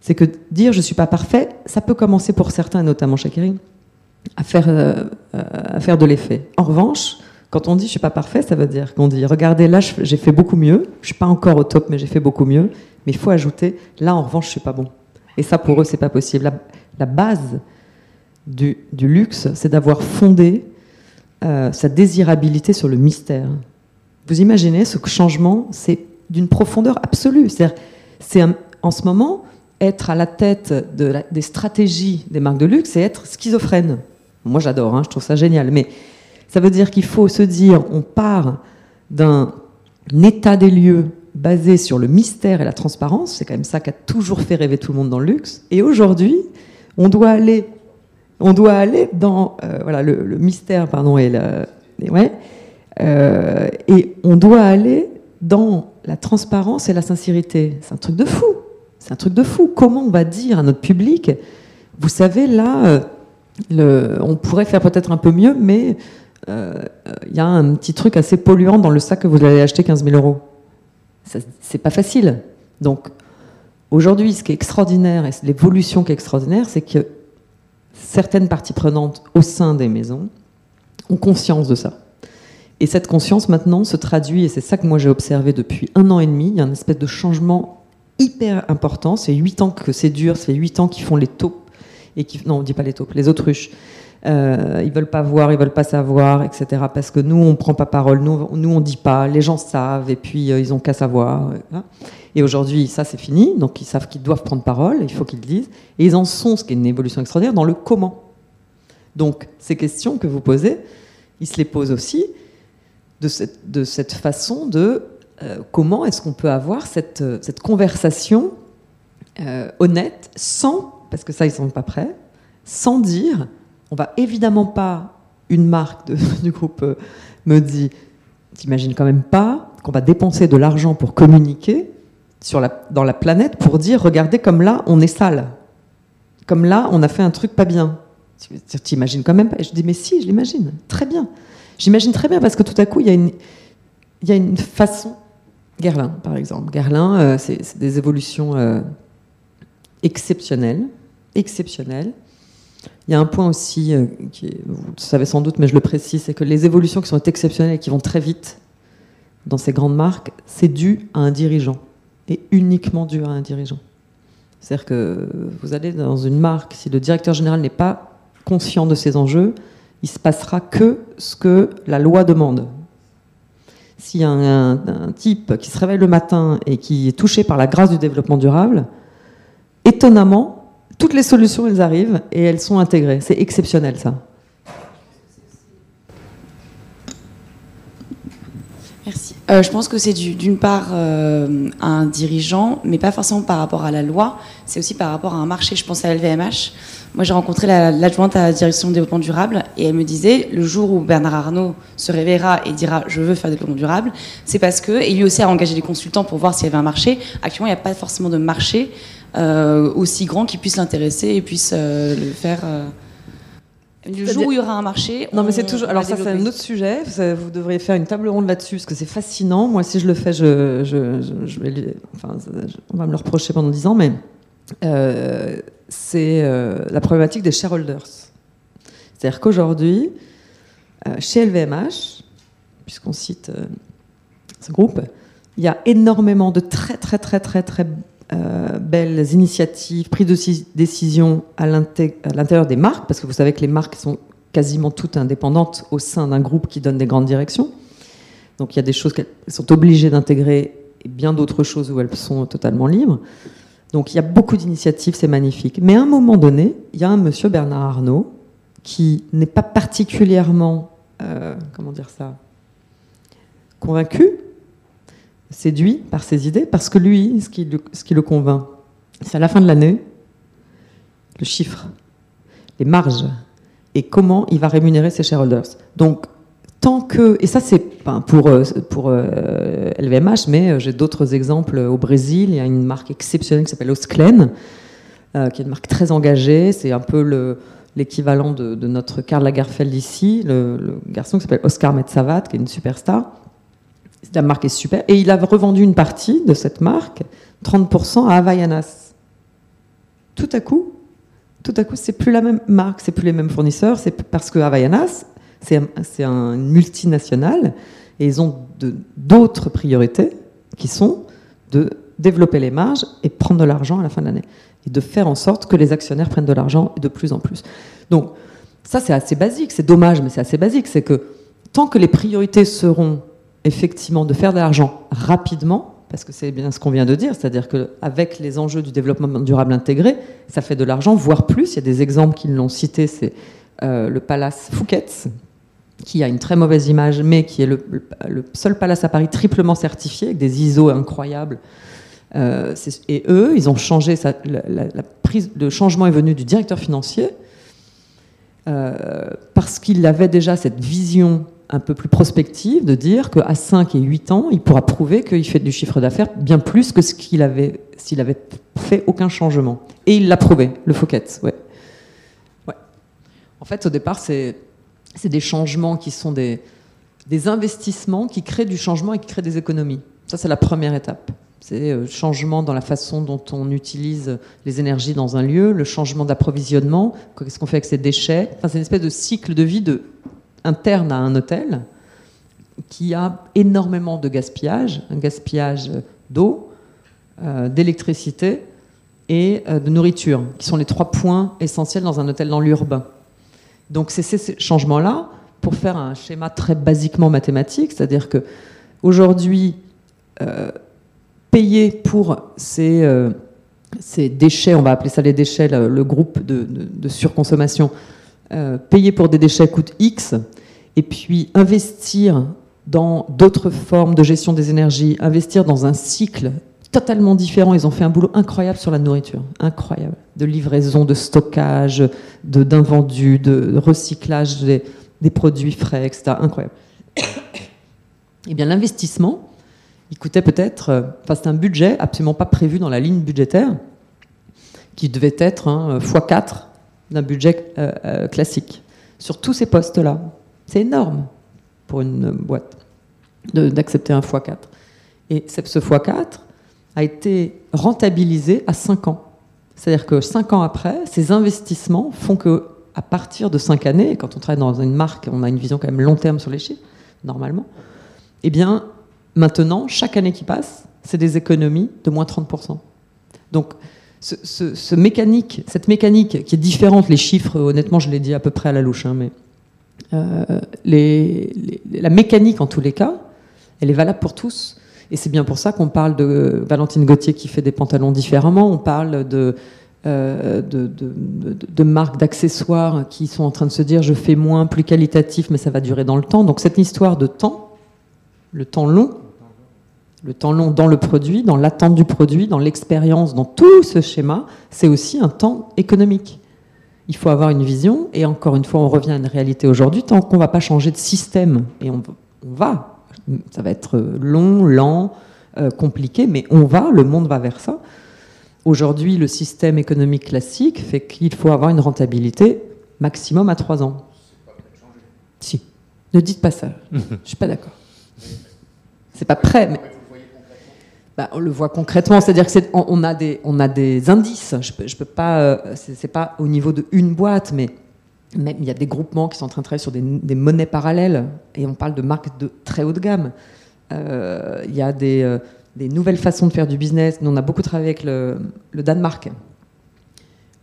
C'est que dire je suis pas parfait, ça peut commencer pour certains, notamment chez Kering, à faire, euh, à faire de l'effet. En revanche, quand on dit je suis pas parfait, ça veut dire qu'on dit regardez là j'ai fait beaucoup mieux, je suis pas encore au top mais j'ai fait beaucoup mieux, mais il faut ajouter là en revanche je suis pas bon. Et ça pour eux c'est pas possible. La, base du, luxe c'est d'avoir fondé euh, sa désirabilité sur le mystère. Vous imaginez ce changement, c'est d'une profondeur absolue. C'est en ce moment être à la tête de des stratégies des marques de luxe, c'est être schizophrène. Moi j'adore, hein, je trouve ça génial, mais ça veut dire qu'il faut se dire, on part d'un état des lieux basé sur le mystère et la transparence, c'est quand même ça qui a toujours fait rêver tout le monde dans le luxe, et aujourd'hui, on doit aller, on doit aller dans euh, voilà, le, mystère pardon, et, ouais, euh, et on doit aller dans la transparence et la sincérité. C'est un truc de fou. C'est un truc de fou. Comment on va dire à notre public, vous savez, là, euh, on pourrait faire peut-être un peu mieux, mais il y a un petit truc assez polluant dans le sac que vous allez acheter 15 000 euros. C'est pas facile. Donc, aujourd'hui, ce qui est extraordinaire, et l'évolution qui est extraordinaire, c'est que certaines parties prenantes au sein des maisons ont conscience de ça. Et cette conscience, maintenant, se traduit, et c'est ça que moi j'ai observé depuis un an et demi, il y a une espèce de changement hyper important. C'est 8 ans que c'est dur, c'est 8 ans qu'ils font les taupes, et qui, non, on dit pas les taupes, les autruches, euh, ils veulent pas voir, ils veulent pas savoir, etc. Parce que nous, on prend pas parole, nous, nous on dit pas, les gens savent, et puis euh, ils ont qu'à savoir. Hein. Et aujourd'hui, ça c'est fini, donc ils savent qu'ils doivent prendre parole, il faut qu'ils le disent, et ils en sont, ce qui est une évolution extraordinaire, dans le comment. Donc ces questions que vous posez, ils se les posent aussi de cette, de cette façon de euh, comment est-ce qu'on peut avoir cette, cette conversation honnête sans, parce que ça ils sont pas prêts, sans dire on va évidemment pas, une marque du groupe euh, me dit, t'imagines quand même pas qu'on va dépenser de l'argent pour communiquer sur la, dans la planète pour dire, regardez comme là, on est sale. Comme là, on a fait un truc pas bien. T'imagines quand même pas? Et je dis, mais si, je l'imagine. Très bien. J'imagine très bien parce que tout à coup, il y a une, il y a une façon. Guerlain, par exemple. Guerlain, euh, c'est des évolutions euh, exceptionnelles. Exceptionnelles. Il y a un point aussi, euh, qui vous le savez sans doute, mais je le précise, c'est que les évolutions qui sont exceptionnelles et qui vont très vite dans ces grandes marques, c'est dû à un dirigeant, et uniquement dû à un dirigeant. C'est-à-dire que vous allez dans une marque, si le directeur général n'est pas conscient de ces enjeux, il se passera que ce que la loi demande. Un, un, type qui se réveille le matin et qui est touché par la grâce du développement durable, étonnamment, toutes les solutions, elles arrivent et elles sont intégrées. C'est exceptionnel, ça. Merci. Euh, je pense que c'est d'une part euh, un dirigeant, mais pas forcément par rapport à la loi, c'est aussi par rapport à un marché. Je pense à LVMH. Moi, j'ai rencontré l'adjointe à la direction du développement durable et elle me disait le jour où Bernard Arnault se réveillera et dira je veux faire développement durable, c'est parce que, et lui aussi a engagé des consultants pour voir s'il y avait un marché. Actuellement, il n'y a pas forcément de marché. Euh, aussi grand qui puisse l'intéresser et puisse euh, le faire. Euh, le jour où il y aura un marché. Non, mais c'est toujours. Alors, ça, c'est un autre sujet. Vous, devriez faire une table ronde là-dessus, parce que c'est fascinant. Moi, si je le fais, je, je, vais. Enfin, on va me le reprocher pendant 10 ans, mais c'est la problématique des shareholders. C'est-à-dire qu'aujourd'hui, chez LVMH, puisqu'on cite ce groupe, Il y a énormément de très très très très très euh, belles initiatives, prises de décision à l'intérieur des marques, parce que vous savez que les marques sont quasiment toutes indépendantes au sein d'un groupe qui donne des grandes directions. Donc il y a des choses qu'elles sont obligées d'intégrer et bien d'autres choses où elles sont totalement libres. Donc il y a beaucoup d'initiatives, c'est magnifique. Mais à un moment donné, il y a un monsieur Bernard Arnault qui n'est pas particulièrement, euh, comment dire ça, convaincu séduit par ses idées, parce que lui, ce qui le, ce qui le convainc, c'est à la fin de l'année, le chiffre, les marges, et comment il va rémunérer ses shareholders. Donc, tant que, et ça c'est pour, euh, pour LVMH, euh, mais euh, j'ai d'autres exemples au Brésil, il y a une marque exceptionnelle qui s'appelle Osklen, qui est une marque très engagée, c'est un peu le, l'équivalent de, notre Karl Lagerfeld ici, le, le garçon qui s'appelle Oscar Metsavat, qui est une superstar, la marque est super. Et il a revendu une partie de cette marque, 30% à Havaianas. Tout à coup, tout à coup, c'est plus la même marque, c'est plus les mêmes fournisseurs, c'est parce que Havaianas, c'est un, une multinationale et ils ont d'autres priorités qui sont de développer les marges et prendre de l'argent à la fin de l'année et de faire en sorte que les actionnaires prennent de l'argent de plus en plus. Donc ça c'est assez basique, c'est dommage mais c'est assez basique, c'est que tant que les priorités seront effectivement de faire de l'argent rapidement, parce que c'est bien ce qu'on vient de dire, c'est-à-dire qu'avec les enjeux du développement durable intégré, ça fait de l'argent, voire plus. Il y a des exemples qui l'ont cité, c'est euh, le palace Fouquet's, qui a une très mauvaise image, mais qui est le, seul palace à Paris triplement certifié, avec des ISO incroyables. Euh, et eux, ils ont changé, la, prise, le changement est venu du directeur financier, euh, parce qu'il avait déjà cette vision un peu plus prospective de dire qu'à 5 et 8 ans, il pourra prouver qu'il fait du chiffre d'affaires bien plus que ce qu'il avait s'il avait fait aucun changement. Et il l'a prouvé, le Fouquet. Ouais. ouais. En fait, au départ, c'est des changements qui sont des, des investissements qui créent du changement et qui créent des économies. Ça, c'est la première étape. C'est le euh, changement dans la façon dont on utilise les énergies dans un lieu, le changement d'approvisionnement, qu'est-ce qu'on fait avec ces déchets. Enfin, c'est une espèce de cycle de vie de interne à un hôtel qui a énormément de gaspillage, un gaspillage d'eau, euh, d'électricité et euh, de nourriture, qui sont les trois points essentiels dans un hôtel dans l'urbain. Donc c'est ces changements-là, pour faire un schéma très basiquement mathématique, c'est-à-dire que aujourd'hui, euh, payer pour ces, ces, déchets, on va appeler ça les déchets, le, groupe de, de surconsommation, euh, payer pour des déchets coûte X, et puis investir dans d'autres formes de gestion des énergies, investir dans un cycle totalement différent. Ils ont fait un boulot incroyable sur la nourriture, incroyable, de livraison, de stockage, de d'invendus, de recyclage des, des, produits frais, etc. Incroyable. Eh bien, l'investissement, il coûtait peut-être, euh, enfin, c'est un budget absolument pas prévu dans la ligne budgétaire, qui devait être hein, x4 d'un budget euh, euh, classique sur tous ces postes-là. C'est énorme pour une boîte d'accepter un x4. Et ce x4 a été rentabilisé à 5 ans. C'est-à-dire que 5 ans après, ces investissements font que à partir de 5 années, quand on travaille dans une marque, on a une vision quand même long terme sur les chiffres, normalement, eh bien, maintenant, chaque année qui passe, c'est des économies de moins 30%. Donc, ce, mécanique, cette mécanique qui est différente, les chiffres, honnêtement, je l'ai dit à peu près à la louche, hein, mais euh, la mécanique en tous les cas, elle est valable pour tous. Et c'est bien pour ça qu'on parle de Valentine Gauthier qui fait des pantalons différemment, on parle de, euh, de, marques d'accessoires qui sont en train de se dire je fais moins, plus qualitatif, mais ça va durer dans le temps. Donc cette histoire de temps, le temps long, le temps long dans le produit, dans l'attente du produit, dans l'expérience, dans tout ce schéma, c'est aussi un temps économique. Il faut avoir une vision, et encore une fois, on revient à une réalité aujourd'hui, tant qu'on ne va pas changer de système, et on, va, ça va être long, lent, euh, compliqué, mais on va, le monde va vers ça. Aujourd'hui, le système économique classique fait qu'il faut avoir une rentabilité maximum à 3 ans. Si. Ne dites pas ça. Je ne suis pas d'accord. C'est pas prêt, mais bah, on le voit concrètement, c'est-à-dire qu'on on a des, des indices. Je peux, peux pas, euh, c'est pas au niveau de une boîte, mais même il y a des groupements qui sont en train de travailler sur des, monnaies parallèles, et on parle de marques de très haut de gamme. il y a des, nouvelles façons de faire du business. Nous, on a beaucoup travaillé avec le, Danemark.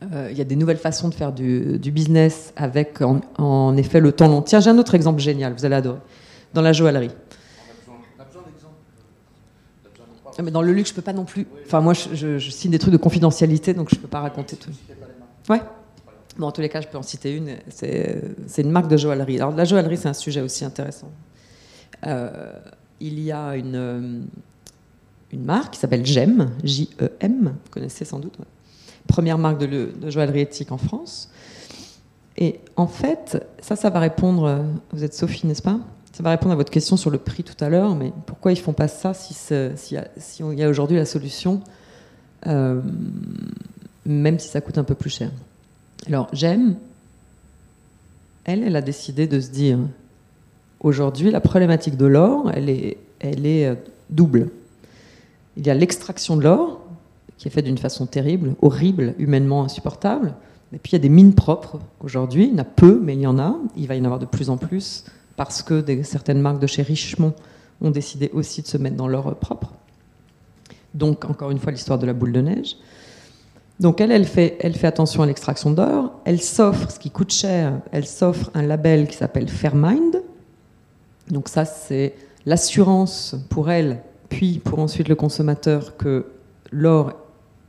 Il y a des nouvelles façons de faire du, business avec, en, en, effet, le temps long. Tiens, j'ai un autre exemple génial, vous allez adorer. Dans la joaillerie. Mais dans le luxe, je peux pas non plus. Enfin, moi, je, signe des trucs de confidentialité, donc je peux pas raconter tout. Ouais. Bon, en tous les cas, je peux en citer une. C'est une marque de joaillerie. Alors, la joaillerie, c'est un sujet aussi intéressant. Euh, il y a une, une marque qui s'appelle GEM, J-E-M, vous connaissez sans doute. Première marque de, de, joaillerie éthique en France. Et en fait, ça, ça va répondre. Vous êtes Sophie, n'est-ce pas? Ça va répondre à votre question sur le prix tout à l'heure, mais pourquoi ils font pas ça si, si, y a aujourd'hui la solution, euh, même si ça coûte un peu plus cher Alors, j'aime, elle, elle a décidé de se dire, aujourd'hui, la problématique de l'or, elle est, elle est euh, double. Il y a l'extraction de l'or, qui est faite d'une façon terrible, horrible, humainement insupportable. Et puis il y a des mines propres aujourd'hui. Il y en a peu, mais il y en a. Il va y en avoir de plus en plus parce que certaines marques de chez Richemont ont décidé aussi de se mettre dans leur propre. Donc, encore une fois, l'histoire de la boule de neige. Donc, elle, elle fait, elle fait attention à l'extraction d'or. Elle s'offre, ce qui coûte cher, elle s'offre un label qui s'appelle Fairmind. Donc, ça, c'est l'assurance pour elle, puis pour ensuite le consommateur, que l'or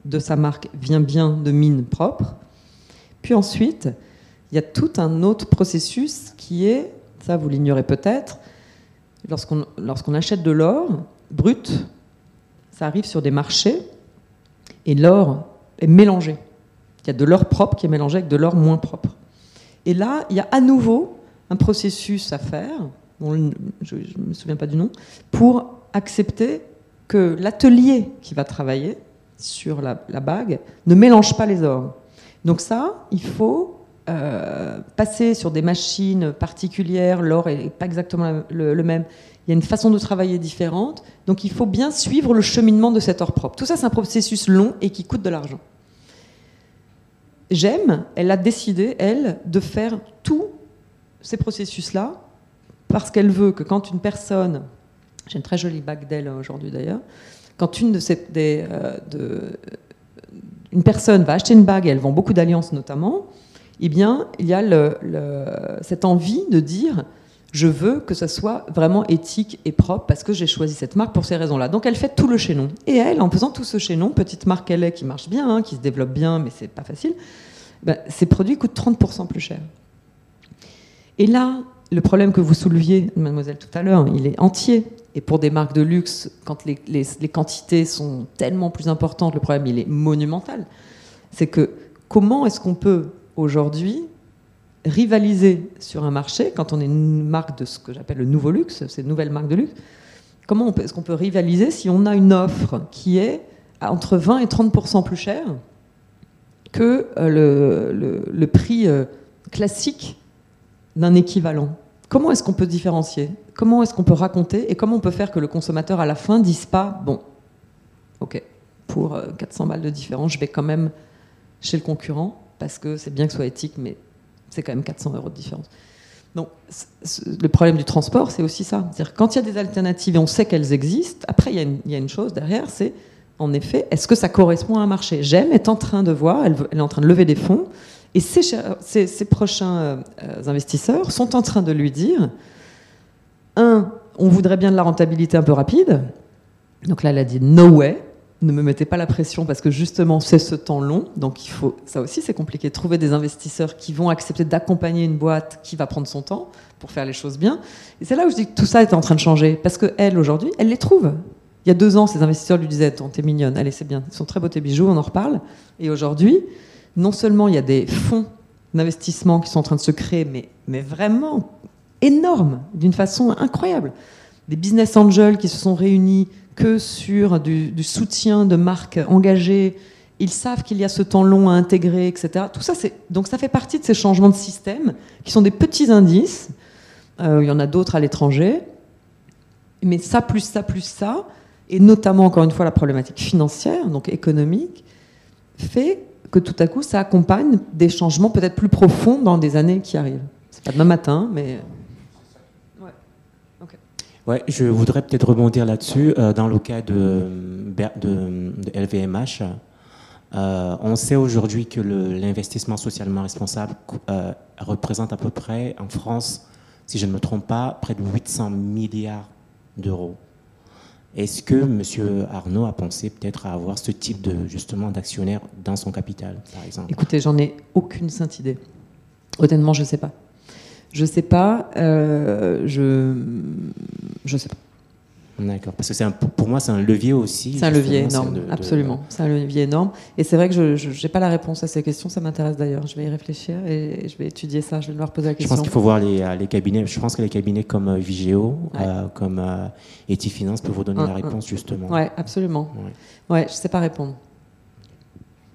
de sa marque vient bien de mines propres. Puis ensuite, il y a tout un autre processus qui est ça vous l'ignorez peut-être, lorsqu'on achète de l'or brut, ça arrive sur des marchés et l'or est mélangé. Il y a de l'or propre qui est mélangé avec de l'or moins propre. Et là, il y a à nouveau un processus à faire, je ne me souviens pas du nom, pour accepter que l'atelier qui va travailler sur la, la, bague ne mélange pas les ors. Donc ça, il faut euh, passer sur des machines particulières, l'or n'est pas exactement le, même. Il y a une façon de travailler différente. Donc il faut bien suivre le cheminement de cet or propre. Tout ça, c'est un processus long et qui coûte de l'argent. J'aime, elle a décidé, elle, de faire tous ces processus-là parce qu'elle veut que quand une personne, j'ai une très jolie bague d'elle aujourd'hui d'ailleurs, quand une de ces, des, euh, de, une personne va acheter une bague, elle vend beaucoup d'alliances notamment, eh bien, il y a cette envie de dire je veux que ça soit vraiment éthique et propre parce que j'ai choisi cette marque pour ces raisons-là. Donc elle fait tout le chaînon. Et elle, en faisant tout ce chaînon, petite marque elle est qui marche bien, hein, qui se développe bien, mais c'est pas facile, ben, ses produits coûtent 30% plus cher. Et là, le problème que vous souleviez, mademoiselle, tout à l'heure, il est entier. Et pour des marques de luxe, quand les, les quantités sont tellement plus importantes, le problème, il est monumental. C'est que comment est-ce qu'on peut aujourd'hui, rivaliser sur un marché, quand on est une marque de ce que j'appelle le nouveau luxe, ces nouvelles marques de luxe, comment est-ce qu'on peut rivaliser si on a une offre qui est entre 20 et 30% plus chère que euh, le, prix euh, classique d'un équivalent? Comment est-ce qu'on peut différencier? Comment est-ce qu'on peut raconter? Et comment on peut faire que le consommateur, à la fin, dise pas Bon, ok, pour 400 euh, balles de différence, je vais quand même chez le concurrent parce que c'est bien que ce soit éthique, mais c'est quand même 400 euros de différence. Donc, le problème du transport, c'est aussi ça. C'est-à-dire, quand il y a des alternatives et on sait qu'elles existent, après, il y, a une, chose derrière, c'est, en effet, est-ce que ça correspond à un marché? J'aime est en train de voir, elle, est en train de lever des fonds, et ses, prochains euh, investisseurs sont en train de lui dire, un, on voudrait bien de la rentabilité un peu rapide. Donc là, elle a dit no way ne me mettez pas la pression parce que justement c'est ce temps long. Donc il faut, ça aussi c'est compliqué, trouver des investisseurs qui vont accepter d'accompagner une boîte qui va prendre son temps pour faire les choses bien. Et c'est là où je dis que tout ça est en train de changer parce que elle aujourd'hui, elle les trouve. Il y a deux ans, ces investisseurs lui disaient "T'es mignonne, allez c'est bien, ils sont très beaux tes bijoux, on en reparle." Et aujourd'hui, non seulement il y a des fonds d'investissement qui sont en train de se créer, mais, mais vraiment énormes, d'une façon incroyable. Des business angels qui se sont réunis que sur du, soutien de marques engagées. Ils savent qu'il y a ce temps long à intégrer, etc. Tout ça, donc ça fait partie de ces changements de système qui sont des petits indices. Euh, il y en a d'autres à l'étranger, mais ça plus ça plus ça, et notamment encore une fois la problématique financière, donc économique, fait que tout à coup ça accompagne des changements peut-être plus profonds dans des années qui arrivent. C'est pas demain matin, mais Ouais, je voudrais peut-être rebondir là-dessus. Euh, dans le cas de, LVMH, euh, on sait aujourd'hui que l'investissement socialement responsable euh, représente à peu près, en France, si je ne me trompe pas, près de 800 milliards d'euros. Est-ce que M. Arnaud a pensé peut-être à avoir ce type de justement d'actionnaire dans son capital, par exemple? Écoutez, j'en ai aucune sainte idée. Honnêtement, je ne sais pas. Je sais pas. Euh, je je sais pas. D'accord, parce que c'est pour moi c'est un levier aussi. C'est un levier énorme, absolument. C'est un levier énorme. Et c'est vrai que je n'ai pas la réponse à ces questions, ça m'intéresse d'ailleurs. Je vais y réfléchir et je vais étudier ça, je vais leur poser la question. Je pense qu'il faut voir les, euh, les, cabinets. Je pense que les cabinets comme euh, Vigéo, comme euh, Etifinance peuvent vous donner la réponse justement. Oui, absolument. Ouais. je ne sais pas répondre.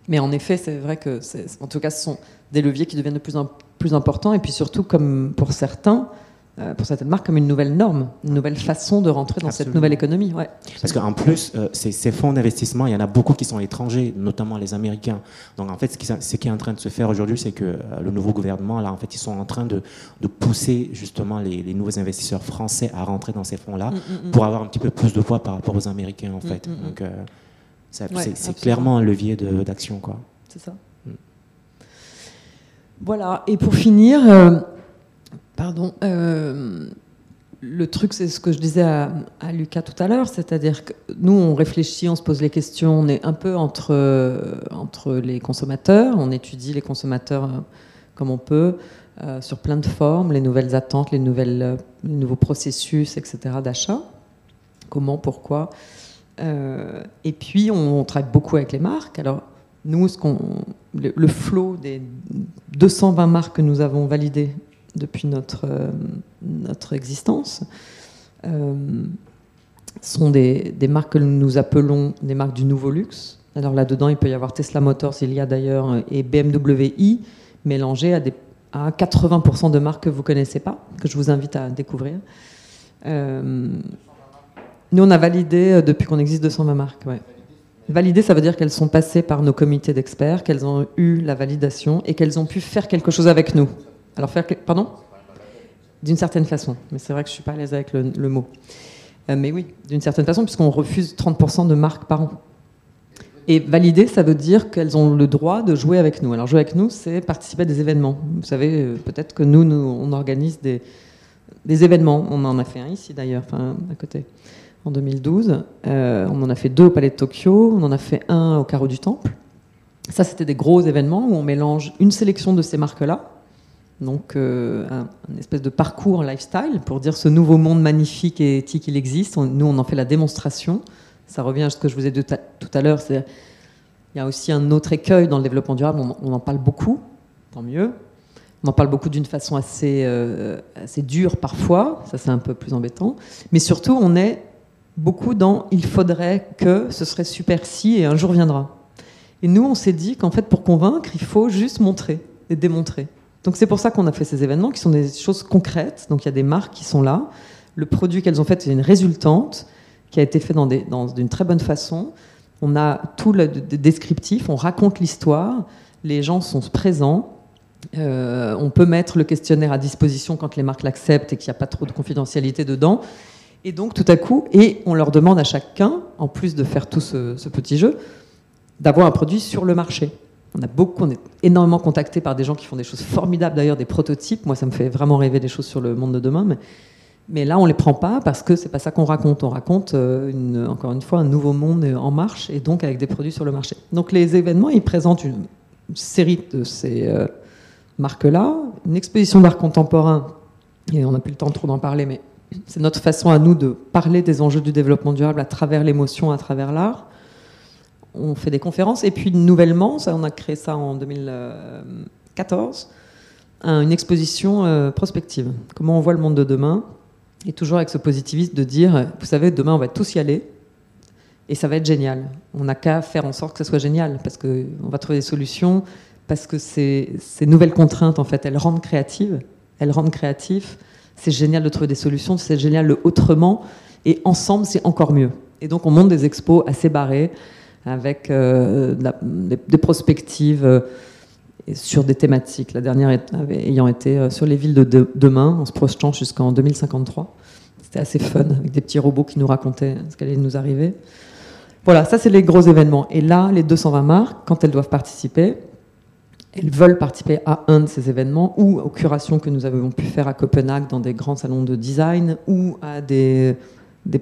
Mais en effet, c'est vrai que, en tout cas, ce sont des leviers qui deviennent de plus en plus importants. Et puis surtout, comme pour certains, euh, pour certaines marques, comme une nouvelle norme, une nouvelle façon de rentrer dans cette nouvelle économie. Ouais, Parce qu'en plus, euh, ces, fonds d'investissement, il y en a beaucoup qui sont étrangers, notamment les Américains. Donc en fait, ce qui, ce qui est en train de se faire aujourd'hui, c'est que euh, le nouveau gouvernement, là, en fait, ils sont en train de, de pousser justement les, nouveaux investisseurs français à rentrer dans ces fonds-là mm, mm, mm. pour avoir un petit peu plus de poids par rapport aux Américains, en fait. Donc c'est clairement un levier d'action, quoi. C'est ça. Voilà, et pour finir, euh, pardon, euh, le truc, c'est ce que je disais à, Lucas tout à l'heure, c'est-à-dire que nous, on réfléchit, on se pose les questions, on est un peu entre, euh, entre les consommateurs, on étudie les consommateurs comme on peut, sur plein de formes, les nouvelles attentes, les, nouvelles, les nouveaux processus, etc., d'achat. Comment, pourquoi. et puis, on, on, travaille beaucoup avec les marques. Alors, nous, le, flot des 220 marques que nous avons validées depuis notre, euh, notre existence euh, sont des, marques que nous appelons des marques du nouveau luxe. Alors là-dedans, il peut y avoir Tesla Motors, il y a d'ailleurs, et BMW i, des, à 80% de marques que vous ne connaissez pas, que je vous invite à découvrir. Euh, nous, on a validé, depuis qu'on existe, 220 marques. Ouais. Valider, ça veut dire qu'elles sont passées par nos comités d'experts, qu'elles ont eu la validation et qu'elles ont pu faire quelque chose avec nous. Alors faire, pardon? D'une certaine façon, mais c'est vrai que je suis pas à l'aise avec le, mot. Euh, mais oui, d'une certaine façon, puisqu'on refuse 30% de marques par an. Et valider, ça veut dire qu'elles ont le droit de jouer avec nous. Alors jouer avec nous, c'est participer à des événements. Vous savez, euh, peut-être que nous, nous, on organise des, événements. On en a fait un ici d'ailleurs, à côté en 2012. Euh, on en a fait deux au Palais de Tokyo, on en a fait un au Carreau du Temple. Ça, c'était des gros événements où on mélange une sélection de ces marques-là, donc euh, un, espèce de parcours lifestyle pour dire ce nouveau monde magnifique et éthique, il existe. nous, on en fait la démonstration. Ça revient à ce que je vous ai dit tout à l'heure. Il y a aussi un autre écueil dans le développement durable. On, en parle beaucoup, tant mieux. On en parle beaucoup d'une façon assez, euh, assez dure parfois. Ça, c'est un peu plus embêtant. Mais surtout, on est beaucoup dans il faudrait que ce serait super si et un jour viendra. Et nous, on s'est dit qu'en fait, pour convaincre, il faut juste montrer et démontrer. Donc c'est pour ça qu'on a fait ces événements qui sont des choses concrètes. Donc il y a des marques qui sont là. Le produit qu'elles ont fait, c'est une résultante qui a été fait dans, dans d'une très bonne façon. On a tout le descriptif, on raconte l'histoire, les gens sont présents. Euh, on peut mettre le questionnaire à disposition quand les marques l'acceptent et qu'il n'y a pas trop de confidentialité dedans. Et donc, tout à coup, et on leur demande à chacun, en plus de faire tout ce, petit jeu, d'avoir un produit sur le marché. On a beaucoup, on est énormément contacté par des gens qui font des choses formidables, d'ailleurs des prototypes. Moi, ça me fait vraiment rêver des choses sur le monde de demain. Mais, là, on les prend pas parce que c'est pas ça qu'on raconte. On raconte, euh, encore une fois, un nouveau monde en marche et donc avec des produits sur le marché. Donc les événements, ils présentent une, série de ces euh, marques-là, une exposition d'art contemporain. Et on n'a plus le temps trop d'en parler, mais c'est notre façon à nous de parler des enjeux du développement durable à travers l'émotion, à travers l'art. On fait des conférences et puis nouvellement, ça, on a créé ça en 2014, une exposition euh, prospective. Comment on voit le monde de demain et toujours avec ce positivisme de dire, vous savez, demain on va tous y aller et ça va être génial. On n'a qu'à faire en sorte que ça soit génial parce qu'on va trouver des solutions, parce que ces, ces nouvelles contraintes, en fait, elles rendent créatives, elles rendent créatifs c'est génial de trouver des solutions, c'est génial le autrement, et ensemble, c'est encore mieux. Et donc, on monte des expos assez barrés, avec euh, des, prospectives euh, sur des thématiques. La dernière ayant été euh, sur les villes de, demain, en se projetant jusqu'en 2053. C'était assez fun, avec des petits robots qui nous racontaient ce qu'allait nous arriver. Voilà, ça c'est les gros événements. Et là, les 220 marques, quand elles doivent participer, elles veulent participer à un de ces événements ou aux curations que nous avons pu faire à Copenhague dans des grands salons de design ou à des,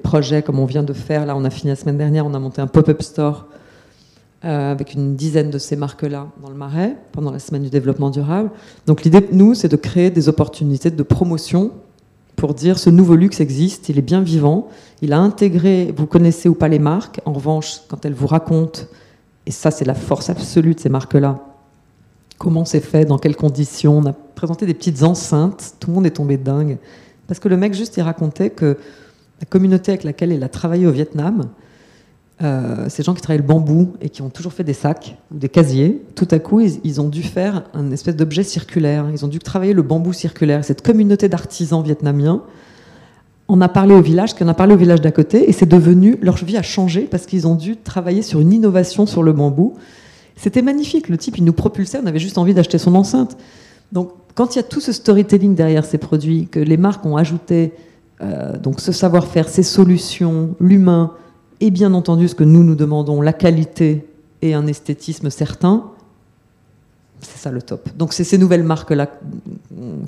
projets comme on vient de faire. Là, on a fini la semaine dernière, on a monté un pop-up store euh, avec une dizaine de ces marques-là dans le Marais pendant la semaine du développement durable. Donc l'idée, nous, c'est de créer des opportunités de promotion pour dire ce nouveau luxe existe, il est bien vivant, il a intégré, vous connaissez ou pas les marques, en revanche, quand elles vous racontent, et ça c'est la force absolue de ces marques-là, comment c'est fait, dans quelles conditions, on a présenté des petites enceintes, tout le monde est tombé dingue, parce que le mec juste il racontait que la communauté avec laquelle il a travaillé au Vietnam, euh, ces gens qui travaillent le bambou et qui ont toujours fait des sacs ou des casiers, tout à coup, ils, ont dû faire un espèce d'objet circulaire. Ils ont dû travailler le bambou circulaire. Cette communauté d'artisans vietnamiens en a parlé au village, qui en a parlé au village d'à côté, et c'est devenu, leur vie a changé parce qu'ils ont dû travailler sur une innovation sur le bambou. C'était magnifique. Le type, il nous propulsait, on avait juste envie d'acheter son enceinte. Donc, quand il y a tout ce storytelling derrière ces produits, que les marques ont ajouté, euh, donc ce savoir-faire, ces solutions, l'humain, et bien entendu ce que nous nous demandons, la qualité et un esthétisme certain, c'est ça le top. Donc c'est ces nouvelles marques-là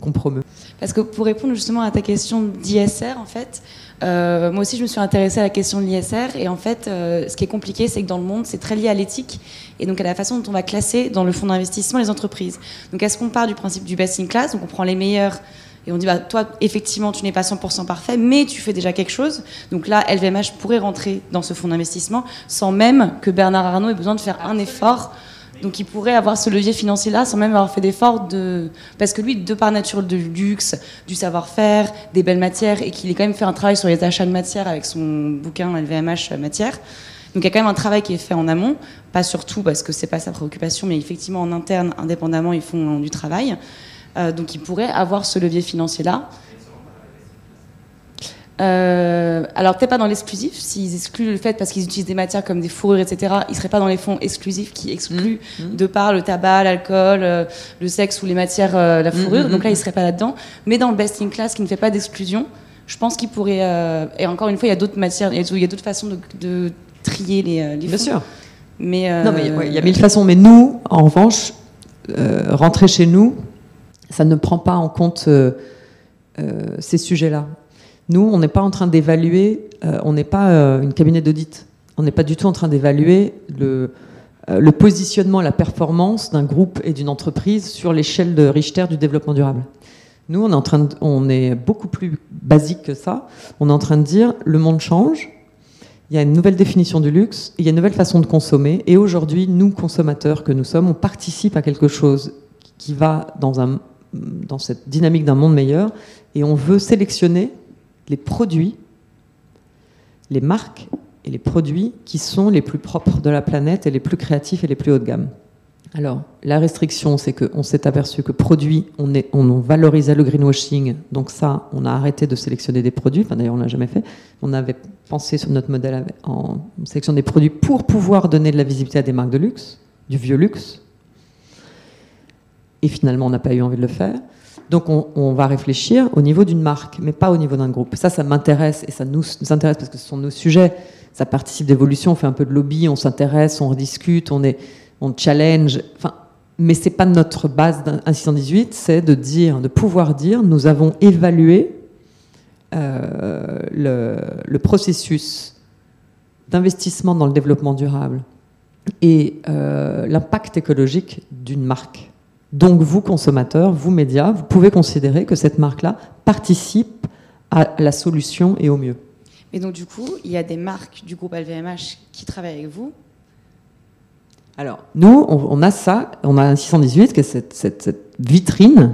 qu'on promeut. Parce que pour répondre justement à ta question d'ISR, en fait, euh, moi aussi je me suis intéressée à la question de l'ISR et en fait euh, ce qui est compliqué c'est que dans le monde c'est très lié à l'éthique et donc à la façon dont on va classer dans le fonds d'investissement les entreprises. Donc est-ce qu'on part du principe du best in class, donc on prend les meilleurs et on dit, bah, toi, effectivement, tu n'es pas 100% parfait, mais tu fais déjà quelque chose. Donc là, LVMH pourrait rentrer dans ce fonds d'investissement sans même que Bernard Arnault ait besoin de faire un effort. Donc il pourrait avoir ce levier financier-là sans même avoir fait d'effort de... Parce que lui, de par nature de luxe, du savoir-faire, des belles matières, et qu'il ait quand même fait un travail sur les achats de matières avec son bouquin LVMH Matière. Donc il y a quand même un travail qui est fait en amont, pas surtout parce que c'est pas sa préoccupation, mais effectivement en interne, indépendamment, ils font du travail. Euh, donc ils pourraient avoir ce levier financier-là. Euh, alors peut-être pas dans l'exclusif, s'ils excluent le fait parce qu'ils utilisent des matières comme des fourrures, etc., ils seraient pas dans les fonds exclusifs qui excluent mmh. Mmh. de par le tabac, l'alcool, euh, le sexe ou les matières, la mmh, fourrure. Donc là, ils seraient pas là-dedans. Mais dans le best in class qui ne fait pas d'exclusion, je pense qu'ils pourraient. et encore une fois, il y a d'autres matières, il y a d'autres façons de, trier les, les fonds. Bien sûr. Mais, non, mais il y a mille façons. Mais nous, en revanche, rentrer chez nous, ça ne prend pas en compte euh, euh, ces sujets-là. Nous, on n'est pas en train d'évaluer, euh, on n'est pas une cabinet d'audit, on n'est pas du tout en train d'évaluer le, le positionnement la performance d'un groupe et d'une entreprise sur l'échelle de Richter du développement durable. Nous, on est, beaucoup plus basique que ça. On est en train de dire le monde change, il y a une nouvelle définition du luxe, il y a une nouvelle façon de consommer. Et aujourd'hui, nous, consommateurs que nous sommes, on participe à quelque chose qui va dans cette dynamique d'un monde meilleur, et on veut sélectionner les produits, les marques et les produits qui sont les plus propres de la planète et les plus créatifs et les plus haut de gamme. Alors, la restriction, c'est qu'on s'est aperçu que produits, on, est, on valorisait le greenwashing, donc ça, on a arrêté de sélectionner des produits, enfin d'ailleurs on l'a jamais fait, on avait pensé sur notre modèle en sélection des produits pour pouvoir donner de la visibilité à des marques de luxe, du vieux luxe, et finalement on n'a pas eu envie de le faire. Donc on, va réfléchir au niveau d'une marque, mais pas au niveau d'un groupe. Ça, ça m'intéresse et ça nous, intéresse parce que ce sont nos sujets. Ça participe d'évolution, on fait un peu de lobby, on s'intéresse, on rediscute, on, est, on challenge. Enfin, mais c'est pas notre base d'un 618, c'est de dire, de pouvoir dire, nous avons évalué euh, le, le, processus d'investissement dans le développement durable et euh, l'impact écologique d'une marque. Donc vous, consommateurs, vous, médias, vous pouvez considérer que cette marque-là participe à la solution et au mieux. Et donc du coup, il y a des marques du groupe LVMH qui travaillent avec vous? Alors, nous, on, a ça, on a un 618, qui est cette, vitrine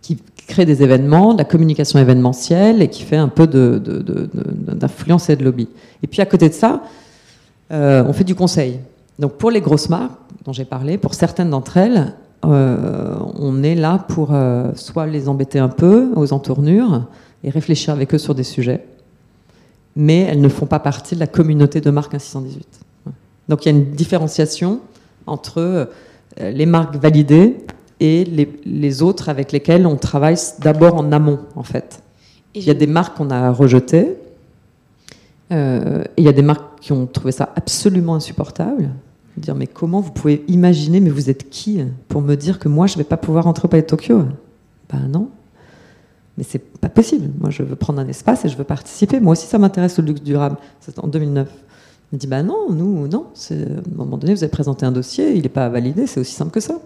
qui crée des événements, de la communication événementielle et qui fait un peu d'influence et de lobby. Et puis à côté de ça, euh, on fait du conseil. Donc pour les grosses marques dont j'ai parlé, pour certaines d'entre elles, euh, on est là pour euh, soit les embêter un peu aux entournures et réfléchir avec eux sur des sujets, mais elles ne font pas partie de la communauté de marques 1618. Donc il y a une différenciation entre euh, les marques validées et les, les, autres avec lesquelles on travaille d'abord en amont, en fait. Il y a des marques qu'on a rejetées. Euh, il y a des marques qui ont trouvé ça absolument insupportable. Dire mais comment vous pouvez imaginer, mais vous êtes qui pour me dire que moi je vais pas pouvoir rentrer au Palais de Tokyo? Ben non. Mais c'est pas possible. Moi je veux prendre un espace et je veux participer. Moi aussi ça m'intéresse le luxe durable. C'est en 2009. Il me dit ben non, nous non. À un moment donné vous avez présenté un dossier, il n'est pas validé, c'est aussi simple que ça.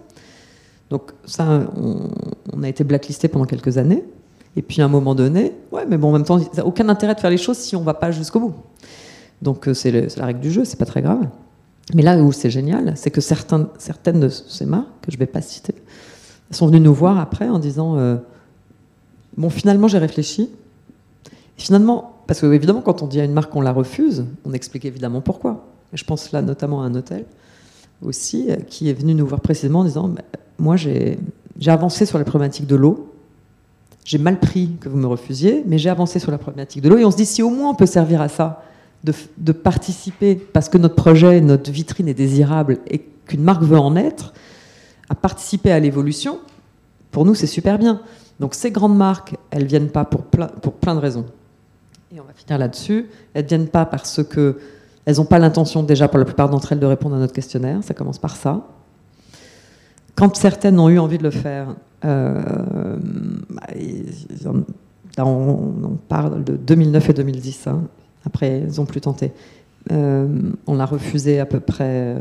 Donc ça, on, on a été blacklisté pendant quelques années. Et puis à un moment donné, ouais, mais bon, en même temps, ça n'a aucun intérêt de faire les choses si on ne va pas jusqu'au bout. Donc euh, c'est la règle du jeu, c'est pas très grave. Mais là où c'est génial, c'est que certaines de ces marques, que je ne vais pas citer, sont venues nous voir après en disant euh, Bon, finalement, j'ai réfléchi. Finalement, parce que évidemment, quand on dit à une marque qu'on la refuse, on explique évidemment pourquoi. Je pense là notamment à un hôtel aussi, euh, qui est venu nous voir précisément en disant bah, Moi, j'ai avancé sur la problématique de l'eau j'ai mal pris que vous me refusiez, mais j'ai avancé sur la problématique de l'eau. Et on se dit, si au moins on peut servir à ça, de, participer, parce que notre projet, notre vitrine est désirable et qu'une marque veut en être, à participer à l'évolution, pour nous, c'est super bien. Donc ces grandes marques, elles viennent pas pour plein, pour plein de raisons. Et on va finir là-dessus. Elles viennent pas parce que elles n'ont pas l'intention déjà pour la plupart d'entre elles de répondre à notre questionnaire. Ça commence par ça. Quand certaines ont eu envie de le faire, euh, on, parle de 2009 et 2010. Hein. Après, ils n'ont plus tenté. Euh, on a refusé à peu près.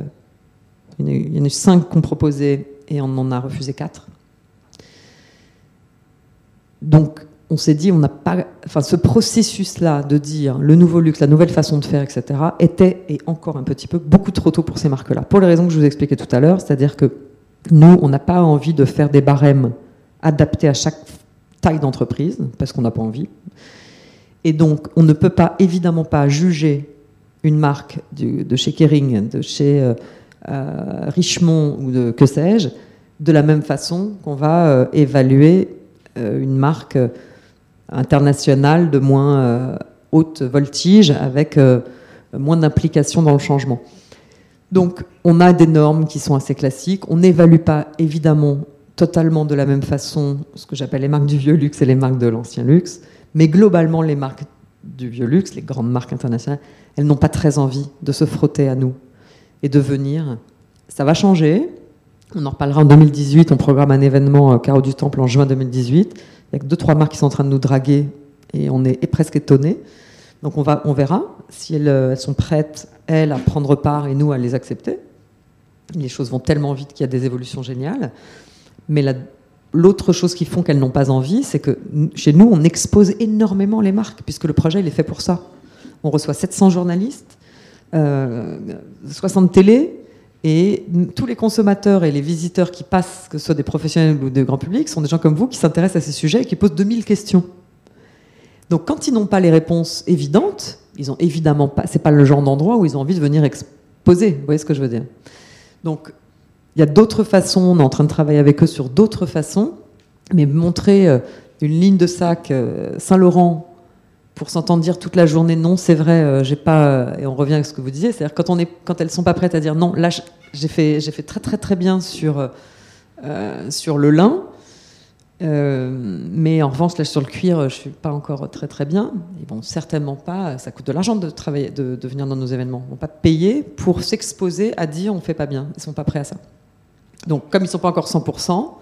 Il y en a eu, cinq qu'on proposait et on en a refusé quatre. Donc, on s'est dit, on n'a pas, enfin, ce processus-là de dire le nouveau luxe, la nouvelle façon de faire, etc., était et encore un petit peu beaucoup trop tôt pour ces marques-là. Pour les raisons que je vous expliquais tout à l'heure, c'est-à-dire que nous, on n'a pas envie de faire des barèmes adaptés à chaque taille d'entreprise, parce qu'on n'a pas envie. Et donc, on ne peut pas, évidemment pas, juger une marque de chez Kering, de chez euh, euh, Richemont ou de que sais-je, de la même façon qu'on va euh, évaluer une marque internationale de moins haute voltige, avec moins d'implication dans le changement. Donc, on a des normes qui sont assez classiques. On n'évalue pas, évidemment, totalement de la même façon ce que j'appelle les marques du vieux luxe et les marques de l'ancien luxe. Mais globalement, les marques du vieux luxe, les grandes marques internationales, elles n'ont pas très envie de se frotter à nous et de venir. Ça va changer. On en reparlera en 2018. On programme un événement Carreau du Temple en juin 2018. Il y a que deux, trois marques qui sont en train de nous draguer et on est presque étonnés. Donc on, va, on verra si elles sont prêtes elles, à prendre part et nous, à les accepter. Les choses vont tellement vite qu'il y a des évolutions géniales. Mais l'autre chose qui font qu'elles n'ont pas envie, c'est que chez nous, on expose énormément les marques, puisque le projet, il est fait pour ça. On reçoit 700 journalistes, 60 euh, télés, et tous les consommateurs et les visiteurs qui passent, que ce soit des professionnels ou des grands publics, sont des gens comme vous qui s'intéressent à ces sujets et qui posent 2000 questions. Donc quand ils n'ont pas les réponses évidentes, ils ont évidemment pas, c'est pas le genre d'endroit où ils ont envie de venir exposer. Vous voyez ce que je veux dire? Il y a d'autres façons. On est en train de travailler avec eux sur d'autres façons, mais montrer euh, une ligne de sac euh, Saint-Laurent pour s'entendre dire toute la journée non, c'est vrai, euh, j'ai pas. Et on revient à ce que vous disiez, c'est-à-dire quand on est, quand elles sont pas prêtes à dire non, là j'ai fait, j'ai fait très très très bien sur sur le lin. Mais en revanche, là, sur le cuir, je suis pas encore très très bien. Ils vont certainement pas. Ça coûte de l'argent de travailler, de, venir dans nos événements. Ils vont pas payer pour s'exposer à dire on fait pas bien. Ils sont pas prêts à ça. Donc, comme ils sont pas encore 100%,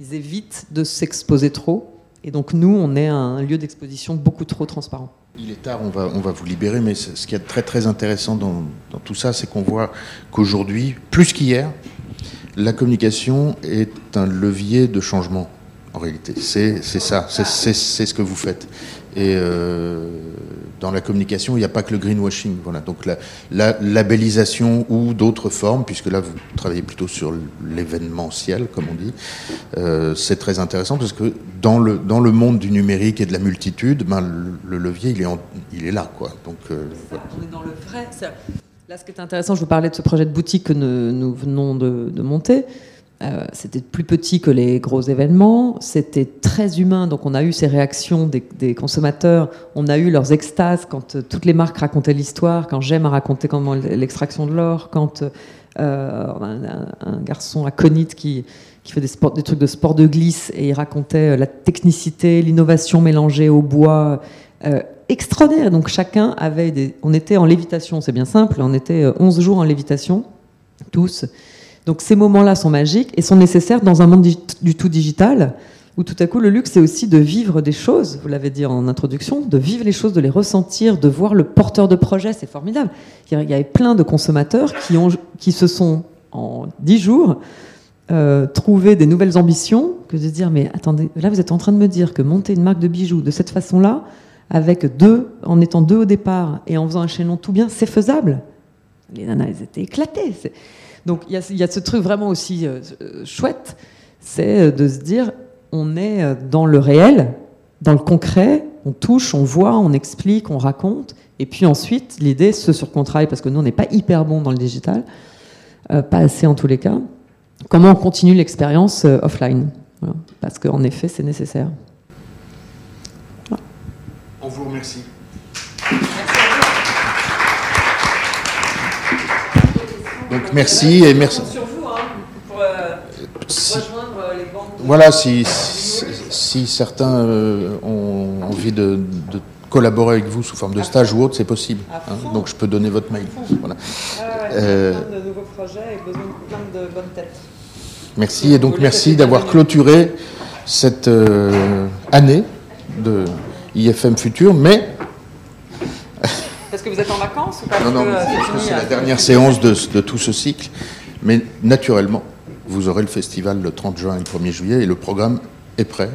ils évitent de s'exposer trop. Et donc, nous, on est un lieu d'exposition beaucoup trop transparent. Il est tard, on va, on va vous libérer, mais ce qui est très très intéressant dans, dans tout ça, c'est qu'on voit qu'aujourd'hui, plus qu'hier, la communication est un levier de changement en réalité. C'est ça, c'est ce que vous faites. Et euh, dans la communication, il n'y a pas que le greenwashing. Voilà. Donc la, la labellisation ou d'autres formes, puisque là vous travaillez plutôt sur l'événementiel, comme on dit, euh, c'est très intéressant parce que dans le, dans le monde du numérique et de la multitude, ben, le, levier il est, il est là. Quoi. Donc, euh, On est dans le vrai. Là, ce qui est intéressant, je vous parlais de ce projet de boutique que nous, venons de monter. Euh, c'était plus petit que les gros événements, c'était très humain, donc on a eu ces réactions des, consommateurs, on a eu leurs extases quand euh, toutes les marques racontaient l'histoire, quand J'aime a raconté comment l'extraction de l'or, quand euh, un, garçon aconite qui, qui fait des, trucs de sport de glisse et il racontait la technicité, l'innovation mélangée au bois. extraordinaire. Donc chacun avait. On était en lévitation, c'est bien simple. On était 11 jours en lévitation, tous. Donc ces moments-là sont magiques et sont nécessaires dans un monde du tout digital où tout à coup le luxe c'est aussi de vivre des choses, vous l'avez dit en introduction, de vivre les choses, de les ressentir, de voir le porteur de projet, c'est formidable. Il y avait plein de consommateurs qui, ont, qui se sont en dix jours euh, trouvé des nouvelles ambitions que de dire mais attendez, là vous êtes en train de me dire que monter une marque de bijoux de cette façon-là, avec deux, en étant deux au départ et en faisant un chaînon tout bien, c'est faisable. Les nanas, elles étaient éclatées. Donc il y, a ce truc vraiment aussi euh, chouette, c'est de se dire on est euh, dans le réel, dans le concret, on touche, on voit, on explique, on raconte. Et puis ensuite, l'idée, ce sur parce que nous, on n'est pas hyper bon dans le digital, euh, pas assez en tous les cas, comment on continue l'expérience euh, offline. Parce qu'en effet, c'est nécessaire. On vous remercie. Donc merci et merci. Sur vous, hein, pour, rejoindre les banques voilà, si, si, certains euh, ont envie de, collaborer avec vous sous forme de stage ou autre, c'est possible. Hein. donc je peux donner votre mail. Voilà. Euh, plein de nouveaux projets et besoin de plein de bonnes têtes. Merci et donc merci d'avoir clôturé cette euh, année de IFM Futur, mais parce que vous êtes en vacances ou pas Non, non, c'est la dernière séance de, de, tout ce cycle. Mais naturellement, vous aurez le festival le 30 juin et le 1er juillet et le programme est prêt.